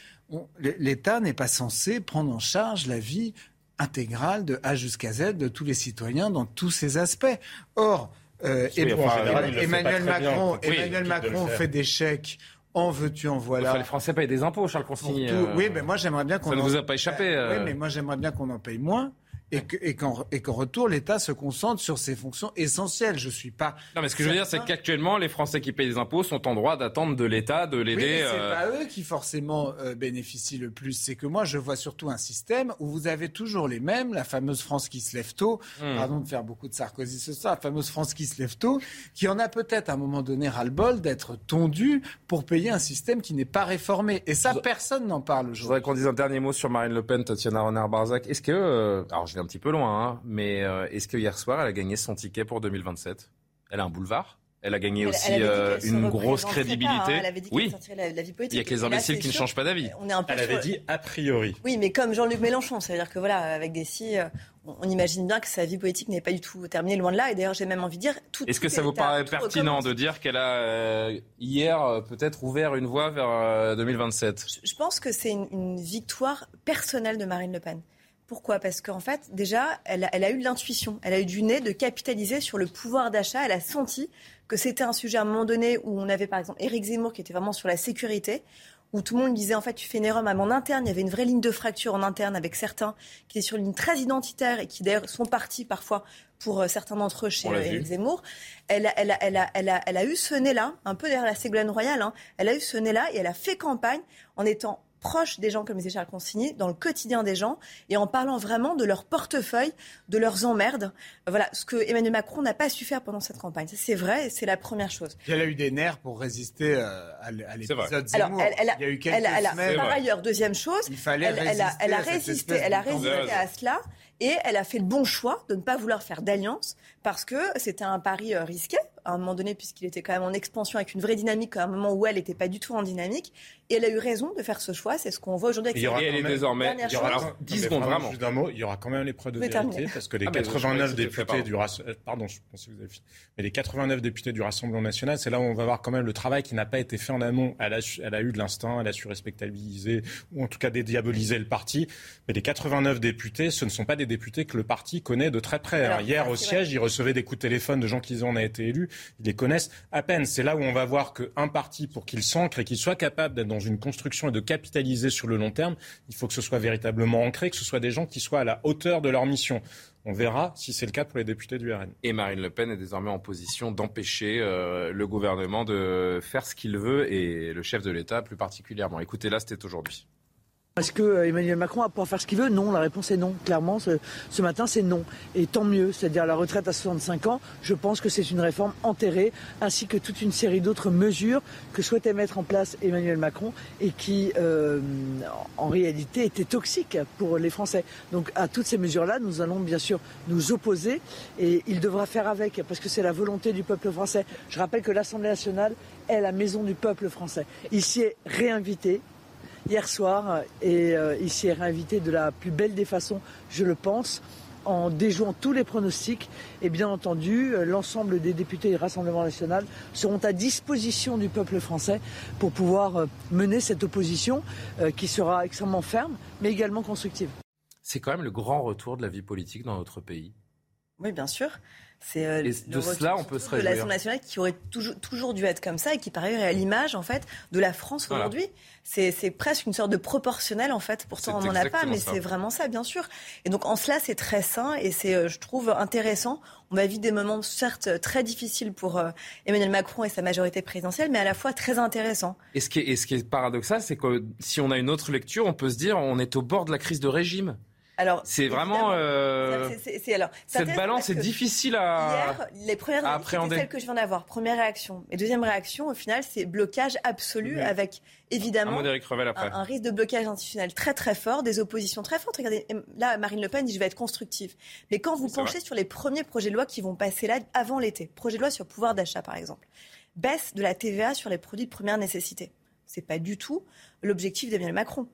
l'État n'est pas censé prendre en charge la vie intégrale de A jusqu'à Z de tous les citoyens dans tous ses aspects. Or, euh, Emmanuel Macron, Emmanuel Macron fait des chèques en veux-tu, en voilà. les Français payent des impôts, Charles Consigny. Oui, mais moi j'aimerais bien qu'on. Ça ne vous a pas échappé. Oui, euh. mais moi j'aimerais bien qu'on en paye moins et qu'en retour, l'État se concentre sur ses fonctions essentielles. Je suis pas. Non, mais ce que je veux dire, c'est qu'actuellement, les Français qui payent des impôts sont en droit d'attendre de l'État de l'aider. Oui, c'est euh, pas eux qui forcément euh, bénéficient le plus. C'est que moi, je vois surtout un système où vous avez toujours les mêmes, la fameuse France qui se lève tôt. Hmm. Pardon de faire beaucoup de Sarkozy ce soir, la fameuse France qui se lève tôt, qui en a peut-être à un moment donné ras-le-bol d'être tondue pour payer un système qui n'est pas réformé. Et ça, personne n'en parle aujourd'hui. Je voudrais qu'on dise un dernier mot sur Marine Le Pen, Tatiana Renard-Barzac. Est-ce que, euh, alors je un petit peu loin, hein, mais euh, est-ce que hier soir, elle a gagné son ticket pour 2027 Elle a un boulevard elle a gagné aussi euh, une grosse crédibilité. Hein. Elle avait dit oui. La, la, vie politique. Il y a que les imbéciles qui ne changent pas d'avis. Elle avait dit a priori. Oui, mais comme Jean-Luc Mélenchon, c'est-à-dire que voilà, avec des si, euh, on, imagine bien que sa vie politique n'est pas du tout terminée, loin de là. Et d'ailleurs, j'ai même envie de dire tout. Est-ce que ça vous paraît pertinent de dire qu'elle a hier peut-être ouvert une voie vers 2027 je, pense que c'est une, une victoire personnelle de Marine Le Pen. Pourquoi? Parce qu'en fait, déjà, elle a, eu de l'intuition, elle a eu du nez de capitaliser sur le pouvoir d'achat. Elle a senti que c'était un sujet à un moment donné où on avait par exemple Éric Zemmour qui était vraiment sur la sécurité, où tout le monde disait en fait tu fais une erreur même en interne, il y avait une vraie ligne de fracture en interne avec certains qui étaient sur une ligne très identitaire et qui d'ailleurs sont partis parfois pour euh, certains d'entre eux chez Éric Zemmour. Elle a, elle, a, elle, a, elle, a, elle a eu ce nez-là, un peu derrière la Ségolène Royale, hein. elle a eu ce nez-là et elle a fait campagne en étant proche des gens, comme disait Charles Consigny, dans le quotidien des gens, et en parlant vraiment de leur portefeuille, de leurs emmerdes. Voilà, ce que Emmanuel Macron n'a pas su faire pendant cette campagne. C'est vrai, et c'est la première chose. Elle a eu des nerfs pour résister euh, à l'épisode Zemmour. Elle, elle, a, il y a eu quelques elle, Par ailleurs, deuxième chose, il fallait elle, a, elle a résisté, elle a résisté à cela. Et elle a fait le bon choix de ne pas vouloir faire d'alliance parce que c'était un pari euh, risqué à un moment donné puisqu'il était quand même en expansion avec une vraie dynamique à un moment où elle n'était pas du tout en dynamique. Et elle a eu raison de faire ce choix. C'est ce qu'on voit aujourd'hui avec il y aura elle désormais. Il y aura, alors, 10 secondes vraiment. Juste un mot, il y aura quand même l'épreuve de vérité parce que les 89 ah, députés du Rassemblement, euh, pardon, je pensais que vous avez mais les 89 députés du Rassemblement national, c'est là où on va voir quand même le travail qui n'a pas été fait en amont. Elle a, elle a eu de l'instinct, elle a su respectabiliser ou en tout cas dédiaboliser le parti. Mais les 89 députés, ce ne sont pas des députés que le parti connaît de très près. Hein. Hier au siège, ils recevaient des coups de téléphone de gens qui en a été élus. Ils les connaissent à peine. C'est là où on va voir qu'un parti, pour qu'il s'ancre et qu'il soit capable d'être dans une construction et de capitaliser sur le long terme, il faut que ce soit véritablement ancré, que ce soit des gens qui soient à la hauteur de leur mission. On verra si c'est le cas pour les députés du RN. Et Marine Le Pen est désormais en position d'empêcher euh, le gouvernement de faire ce qu'il veut et le chef de l'État plus particulièrement. Écoutez, là, c'était aujourd'hui. Est-ce que euh, Emmanuel Macron va pouvoir faire ce qu'il veut Non, la réponse est non. Clairement, ce, matin, c'est non. Et tant mieux, c'est-à-dire la retraite à 65 ans, je pense que c'est une réforme enterrée, ainsi que toute une série d'autres mesures que souhaitait mettre en place Emmanuel Macron et qui, euh, en réalité, étaient toxiques pour les Français. Donc à toutes ces mesures-là, nous allons bien sûr nous opposer et il devra faire avec, parce que c'est la volonté du peuple français. Je rappelle que l'Assemblée nationale est la maison du peuple français. Il s'y est réinvité hier soir et il s'y est réinvité de la plus belle des façons, je le pense en déjouant tous les pronostics. Et bien entendu, l'ensemble des députés du Rassemblement national seront à disposition du peuple français pour pouvoir mener cette opposition qui sera extrêmement ferme, mais également constructive. C'est quand même le grand retour de la vie politique dans notre pays. Oui, bien sûr. C'est euh, de cela, on peut se réjouir. De l'Assemblée nationale qui aurait toujours, toujours dû être comme ça et qui, par ailleurs, est à l'image en fait de la France aujourd'hui. C'est presque une sorte de proportionnel en fait. Pourtant, on n'en a pas, mais c'est vraiment ça, bien sûr. Et donc, en cela, c'est très sain et c'est, euh, je trouve, intéressant. On va vivre des moments certes très difficiles pour euh, Emmanuel Macron et sa majorité présidentielle, mais à la fois très intéressants. Et ce qui est, et ce qui est paradoxal, c'est que si on a une autre lecture, on peut se dire on est au bord de la crise de régime. Alors, c'est vraiment euh, cette balance est difficile à, hier, les premières à appréhender. Celle que je viens d'avoir. Première réaction et deuxième réaction, au final, c'est blocage absolu avec évidemment un, risque de blocage institutionnel très très fort, des oppositions très fortes. Regardez, là, Marine Le Pen dit je vais être constructive. Mais quand vous penchez sur les premiers projets de loi qui vont passer là avant l'été, projet de loi sur pouvoir d'achat par exemple, baisse de la TVA sur les produits de première nécessité. C'est pas du tout l'objectif d'Emmanuel Macron.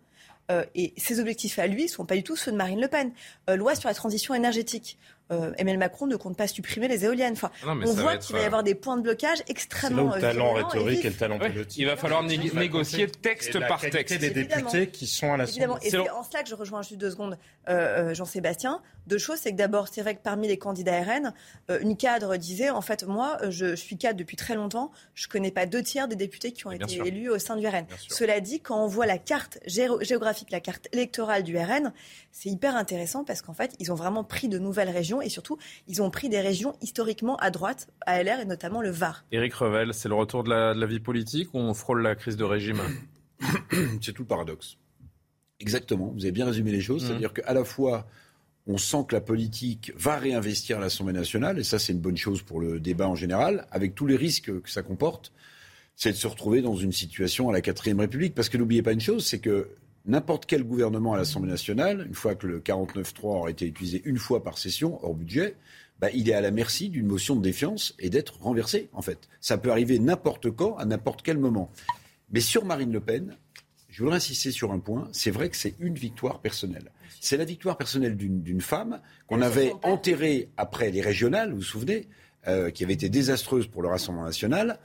Euh, et ses objectifs à lui ne sont pas du tout ceux de Marine Le Pen. Euh, loi sur la transition énergétique. Euh, Emmanuel Macron ne compte pas supprimer les éoliennes. Enfin, on voit qu'il va y avoir des points de blocage extrêmement. Le talent rhétorique et, le talent politique. Il va falloir négocier texte par texte. des députés qui sont à l'Assemblée. Et c'est en cela que je rejoins juste deux secondes Jean-Sébastien. Deux choses, c'est que d'abord, c'est vrai que parmi les candidats RN, une cadre disait en fait, moi, je suis cadre depuis très longtemps, je connais pas deux tiers des députés qui ont été élus au sein du RN. Cela dit, quand on voit la carte géographique, la carte électorale du RN, c'est hyper intéressant parce qu'en fait, ils ont vraiment pris de nouvelles régions et surtout, ils ont pris des régions historiquement à droite, à LR et notamment le Var. Éric Revel, c'est le retour de la, vie politique ou on frôle la crise de régime? *coughs* C'est tout le paradoxe. Exactement, vous avez bien résumé les choses, mmh. c'est-à-dire qu'à la fois on sent que la politique va réinvestir l'Assemblée nationale, et ça c'est une bonne chose pour le débat en général, avec tous les risques que ça comporte, c'est de se retrouver dans une situation à la quatrième République. Parce que n'oubliez pas une chose, c'est que n'importe quel gouvernement à l'Assemblée nationale, une fois que le 49-3 aura été utilisé une fois par session, hors budget, bah, il est à la merci d'une motion de défiance et d'être renversé, en fait. Ça peut arriver n'importe quand, à n'importe quel moment. Mais sur Marine Le Pen, je voudrais insister sur un point, c'est vrai que c'est une victoire personnelle. C'est la victoire personnelle d'une femme qu'on avait enterrée après les régionales, vous vous souvenez, euh, qui avait été désastreuse pour le Rassemblement national.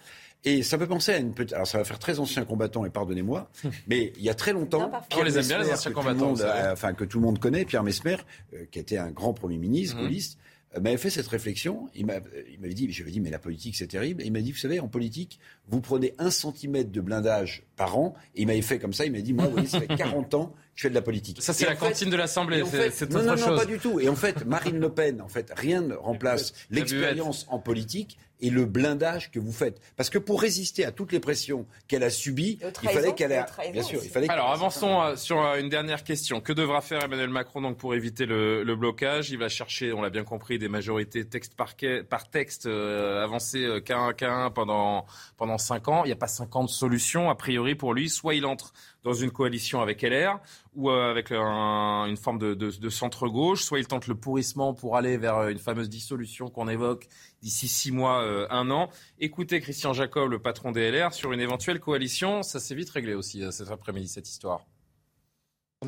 Et ça peut penser à une petite. Alors ça va faire très ancien combattant, et pardonnez-moi, *laughs* mais il y a très longtemps. on les aime bien les anciens combattants. enfin que tout le monde connaît, Pierre Mesmer, euh, qui était un grand premier ministre, mmh. gaulliste, euh, m'avait fait cette réflexion. Il m'avait dit, je lui ai dit, mais la politique c'est terrible. Et il m'a dit, vous savez, en politique, vous prenez un centimètre de blindage par an. Et il m'avait fait comme ça. Il m'a dit, moi, vous voyez, ça fait *laughs* 40 ans que je fais de la politique. Ça c'est la cantine de l'Assemblée. C'est non, non, non, pas du tout. Et en fait, Marine Le Pen, en fait, rien ne remplace l'expérience en politique et le blindage que vous faites. Parce que pour résister à toutes les pressions qu'elle a subies, il fallait qu'elle ait... Bien sûr, il fallait Alors avançons euh, sur euh, une dernière question. Que devra faire Emmanuel Macron donc pour éviter le, blocage? Il va chercher, on l'a bien compris, des majorités texte par, par texte euh, avancées qu'un à un pendant, pendant 5 ans. Il n'y a pas 50 solutions a priori pour lui. Soit il entre dans une coalition avec LR ou euh, avec une forme de, centre-gauche. Soit il tente le pourrissement pour aller vers euh, une fameuse dissolution qu'on évoque d'ici six mois, euh, un an. Écoutez Christian Jacob, le patron des LR, sur une éventuelle coalition. Ça s'est vite réglé aussi cet après-midi, cette histoire.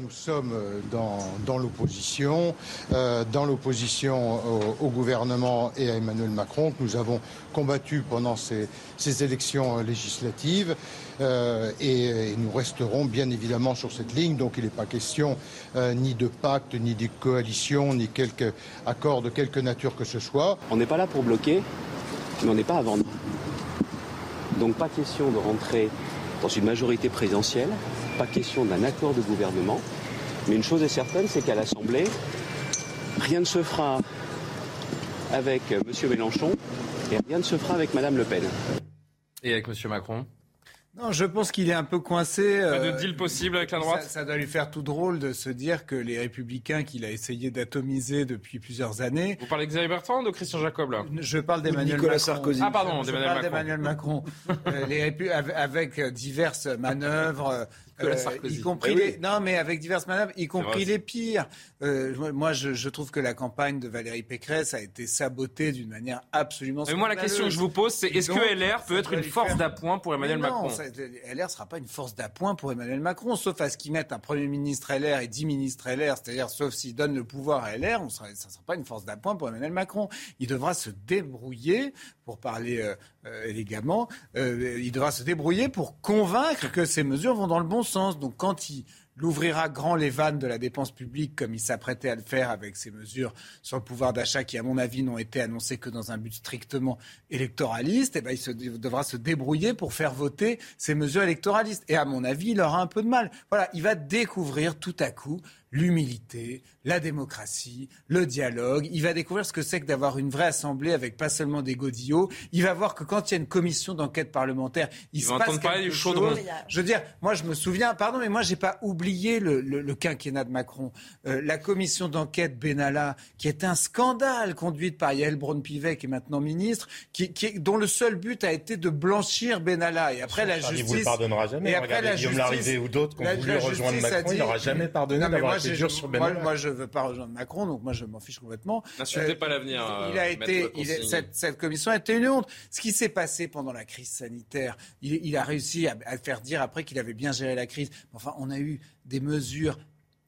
Nous sommes dans, l'opposition, dans l'opposition au, gouvernement et à Emmanuel Macron que nous avons combattu pendant ces élections législatives. Euh, et, nous resterons bien évidemment sur cette ligne. Donc il n'est pas question euh, ni de pacte, ni de coalition, ni quelque accord de quelque nature que ce soit. On n'est pas là pour bloquer, mais on n'est pas à vendre. Donc pas question de rentrer dans une majorité présidentielle, pas question d'un accord de gouvernement. Mais une chose est certaine, c'est qu'à l'Assemblée, rien ne se fera avec M. Mélenchon et rien ne se fera avec Mme Le Pen. Et avec M. Macron? Non, je pense qu'il est un peu coincé. Pas de euh, deal possible avec la droite? ça, doit lui faire tout drôle de se dire que les républicains qu'il a essayé d'atomiser depuis plusieurs années. Vous parlez d'Xavier Bertrand ou de Christian Jacob là? Je parle d'Emmanuel Macron. Sarkozy. Ah pardon, d'Emmanuel Macron. Macron. *laughs* Euh, les avec diverses manœuvres, Nicolas Sarkozy. Y compris eh les... Non, mais avec diverses manœuvres, y compris les pires. moi, je, je, trouve que la campagne de Valérie Pécresse a été sabotée d'une manière absolument. Mais moi, la question que je vous pose, c'est est-ce que LR peut être une force d'appoint pour Emmanuel Macron LR ne sera pas une force d'appoint pour Emmanuel Macron, sauf à ce qu'ils mettent un Premier ministre LR et dix ministres LR, c'est-à-dire sauf s'ils donnent le pouvoir à LR, ça ne sera pas une force d'appoint pour Emmanuel Macron. Il devra se débrouiller, pour parler euh, euh, élégamment, euh, il devra se débrouiller pour convaincre que ces mesures vont dans le bon sens. Donc quand il l'ouvrira grand les vannes de la dépense publique comme il s'apprêtait à le faire avec ces mesures sur le pouvoir d'achat qui, à mon avis, n'ont été annoncées que dans un but strictement électoraliste, eh ben, il, devra se débrouiller pour faire voter ces mesures électoralistes. Et à mon avis, il aura un peu de mal. Voilà, il va découvrir tout à coup l'humilité, la démocratie, le dialogue. Il va découvrir ce que c'est que d'avoir une vraie assemblée avec pas seulement des godillots. Il va voir que quand il y a une commission d'enquête parlementaire, il, se passe quelque du chose. Je veux dire, moi je me souviens, pardon, mais moi j'ai pas oublié le, quinquennat de Macron. Euh, la commission d'enquête Benalla, qui est un scandale conduite par Yael Braun-Pivet, qui est maintenant ministre, qui, dont le seul but a été de blanchir Benalla. Et après la justice... vous le pardonnera jamais. Et après la justice, ou d'autres qui ont voulu rejoindre Macron, il n'aura jamais pardonné d'avoir moi, je ne veux pas rejoindre Macron, donc moi, je m'en fiche complètement. N'insultez pas l'avenir. Il a euh, été, cette, commission a été une honte. Ce qui s'est passé pendant la crise sanitaire, il, a réussi à, à, faire dire après qu'il avait bien géré la crise. Enfin, on a eu des mesures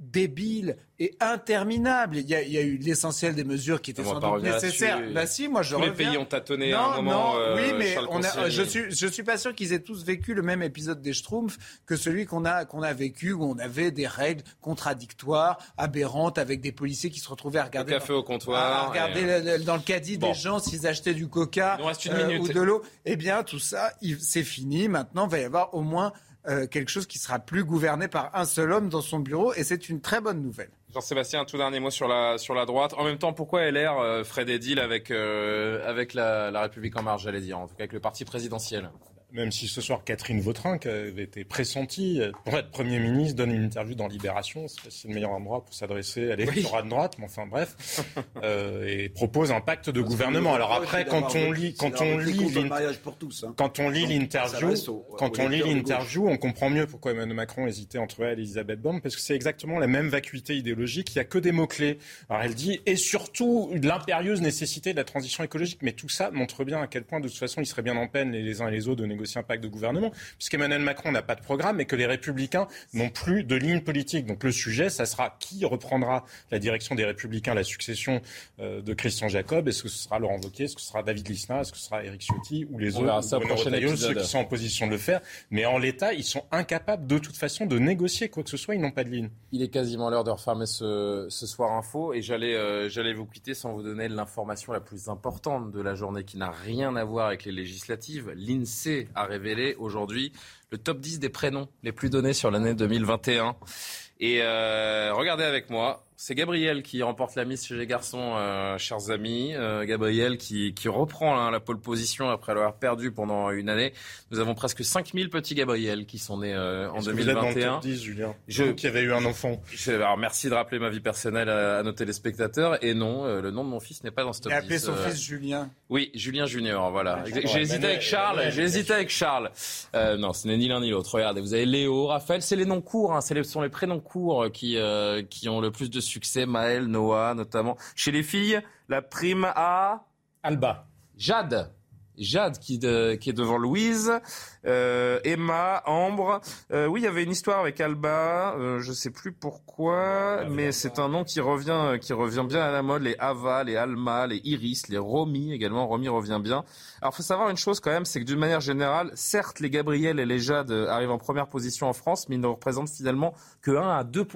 débiles et interminable. Il y a, il y a eu l'essentiel des mesures qui étaient sans doute nécessaires. Bah si, moi je Tous les pays ont tâtonné à un moment. Non, oui, mais on a, je suis, je suis pas sûr qu'ils aient tous vécu le même épisode des Schtroumpfs que celui qu'on a, qu'on a vécu où on avait des règles contradictoires, aberrantes, avec des policiers qui se retrouvaient à regarder. café au comptoir. À regarder dans le caddie des gens s'ils achetaient du coca euh, ou de l'eau. Eh bien, tout ça, c'est fini. Maintenant, il va y avoir au moins euh, quelque chose qui sera plus gouverné par un seul homme dans son bureau, et c'est une très bonne nouvelle. Jean-Sébastien, un tout dernier mot sur la, sur la droite. En même temps, pourquoi LR euh, ferait des deals avec, euh, avec la, la République en marche, j'allais dire, en tout cas avec le parti présidentiel? Même si ce soir Catherine Vautrin, qui avait été pressentie pour être Premier ministre, donne une interview dans Libération, c'est le meilleur endroit pour s'adresser à l'électorat de droite, mais enfin bref, *laughs* euh, et propose un pacte de gouvernement. Alors après, quand on lit, quand on lit, quand on lit l'interview, quand on lit l'interview, on comprend mieux pourquoi Emmanuel Macron hésitait entre elle et Elisabeth Borne, parce que c'est exactement la même vacuité idéologique. Il y a que des mots clés. Alors elle dit et surtout l'impérieuse nécessité de la transition écologique, mais tout ça montre bien à quel point de toute façon ils seraient bien en peine les uns et les autres de négocier aussi un pacte de gouvernement, puisqu'Emmanuel Macron n'a pas de programme et que les Républicains n'ont plus de ligne politique. Donc le sujet, ça sera qui reprendra la direction des Républicains, la succession euh, de Christian Jacob? Est-ce que ce sera Laurent Wauquiez? Est-ce que ce sera David Lisnard Est-ce que ce sera Éric Ciotti? Ou les autres? ceux qui sont en position de le faire Mais en l'état, ils sont incapables de toute façon de négocier quoi que ce soit. Ils n'ont pas de ligne. Il est quasiment l'heure de refermer ce, ce soir info et j'allais euh, j'allais vous quitter sans vous donner l'information la plus importante de la journée qui n'a rien à voir avec les législatives. L'INSEE a révélé aujourd'hui le top 10 des prénoms les plus donnés sur l'année 2021. Et euh, regardez avec moi, c'est Gabriel qui remporte la mise chez les garçons, euh, chers amis. Euh, Gabriel qui, qui reprend hein, la pole position après l'avoir perdu pendant une année. Nous avons presque 5000 petits Gabriel qui sont nés euh, en 2021. Vous êtes dans le top 10, Julien? Je, qui avait eu un enfant. alors merci de rappeler ma vie personnelle à, nos téléspectateurs. Et non, le nom de mon fils n'est pas dans ce top Il a appelé son fils Julien. Oui, Julien Junior, voilà. J'ai hésité avec Charles. J'ai hésité avec Charles. non, ce n'est ni l'un ni l'autre. Regardez, vous avez Léo, Raphaël, c'est les noms courts. Hein, ce sont les prénoms courts qui, qui ont le plus de succès. Maël, Noah notamment. Chez les filles, la prime à Alba. Jade. Jade qui, qui est devant Louise, euh, Emma, Ambre. Euh, oui, il y avait une histoire avec Alba, euh, je sais plus pourquoi, mais c'est un nom qui revient, qui revient bien à la mode. Les Ava, les Alma, les Iris, les Romy également. Romy revient bien. Alors, faut savoir une chose quand même, c'est que d'une manière générale, certes, les Gabriel et les Jade arrivent en première position en France, mais ils ne représentent finalement que 1 à 2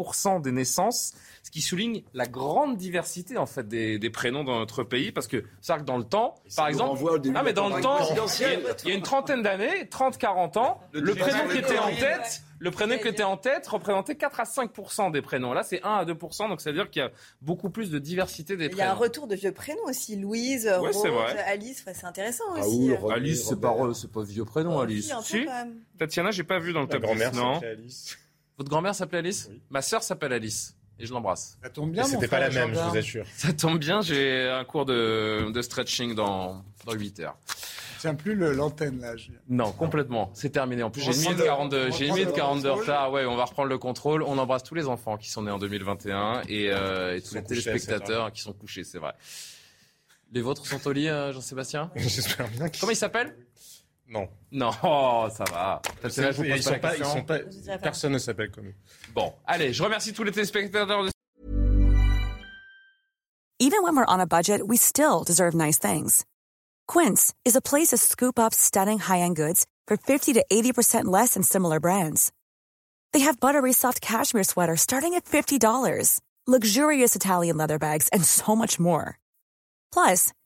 des naissances ce qui souligne la grande diversité en fait des, des prénoms dans notre pays, parce que c'est vrai que dans le temps, par exemple, ah mais dans le temps, il y, a, une trentaine d'années, 30-40 ans, le, prénom qui était en tête, le prénom qui était en tête représentait 4 à 5 des prénoms. Là, c'est 1 à 2 donc ça veut dire qu'il y a beaucoup plus de diversité des prénoms. Il y a un retour de vieux prénoms aussi, Louise, Rose, Alice, c'est intéressant ah aussi. Ah, Alice, c'est pas, c'est pas vieux prénom, Alice. Si, Tatiana, j'ai pas vu dans le top 10, non. Votre grand-mère s'appelait Alice? Ma sœur s'appelle Alice. Et je l'embrasse. Ça tombe bien. C'était pas la même, je vous assure. Ça tombe bien, j'ai un cours de, de stretching dans, dans 8 heures. Tiens plus l'antenne là. Non, complètement. C'est terminé. En plus, j'ai une minute 42, j'ai une minute 42 de retard. Ouais, on va reprendre le contrôle. On embrasse tous les enfants qui sont nés en 2021 et, euh, et tous les téléspectateurs qui sont couchés, c'est vrai. Les vôtres sont au lit, euh, Jean-Sébastien? *laughs* J'espère bien. Comment ils s'appellent? Non. Non, ça va. ils sont pas, ils sont pas, personne ne s'appelle comme eux. Bon, allez, je remercie tous les téléspectateurs de Even when we're on a budget, we still deserve nice things. Quince is a place to scoop up stunning high-end goods for 50 to 80% less than similar brands. They have buttery soft cashmere sweaters starting at $50, luxurious Italian leather bags, and so much more. Plus,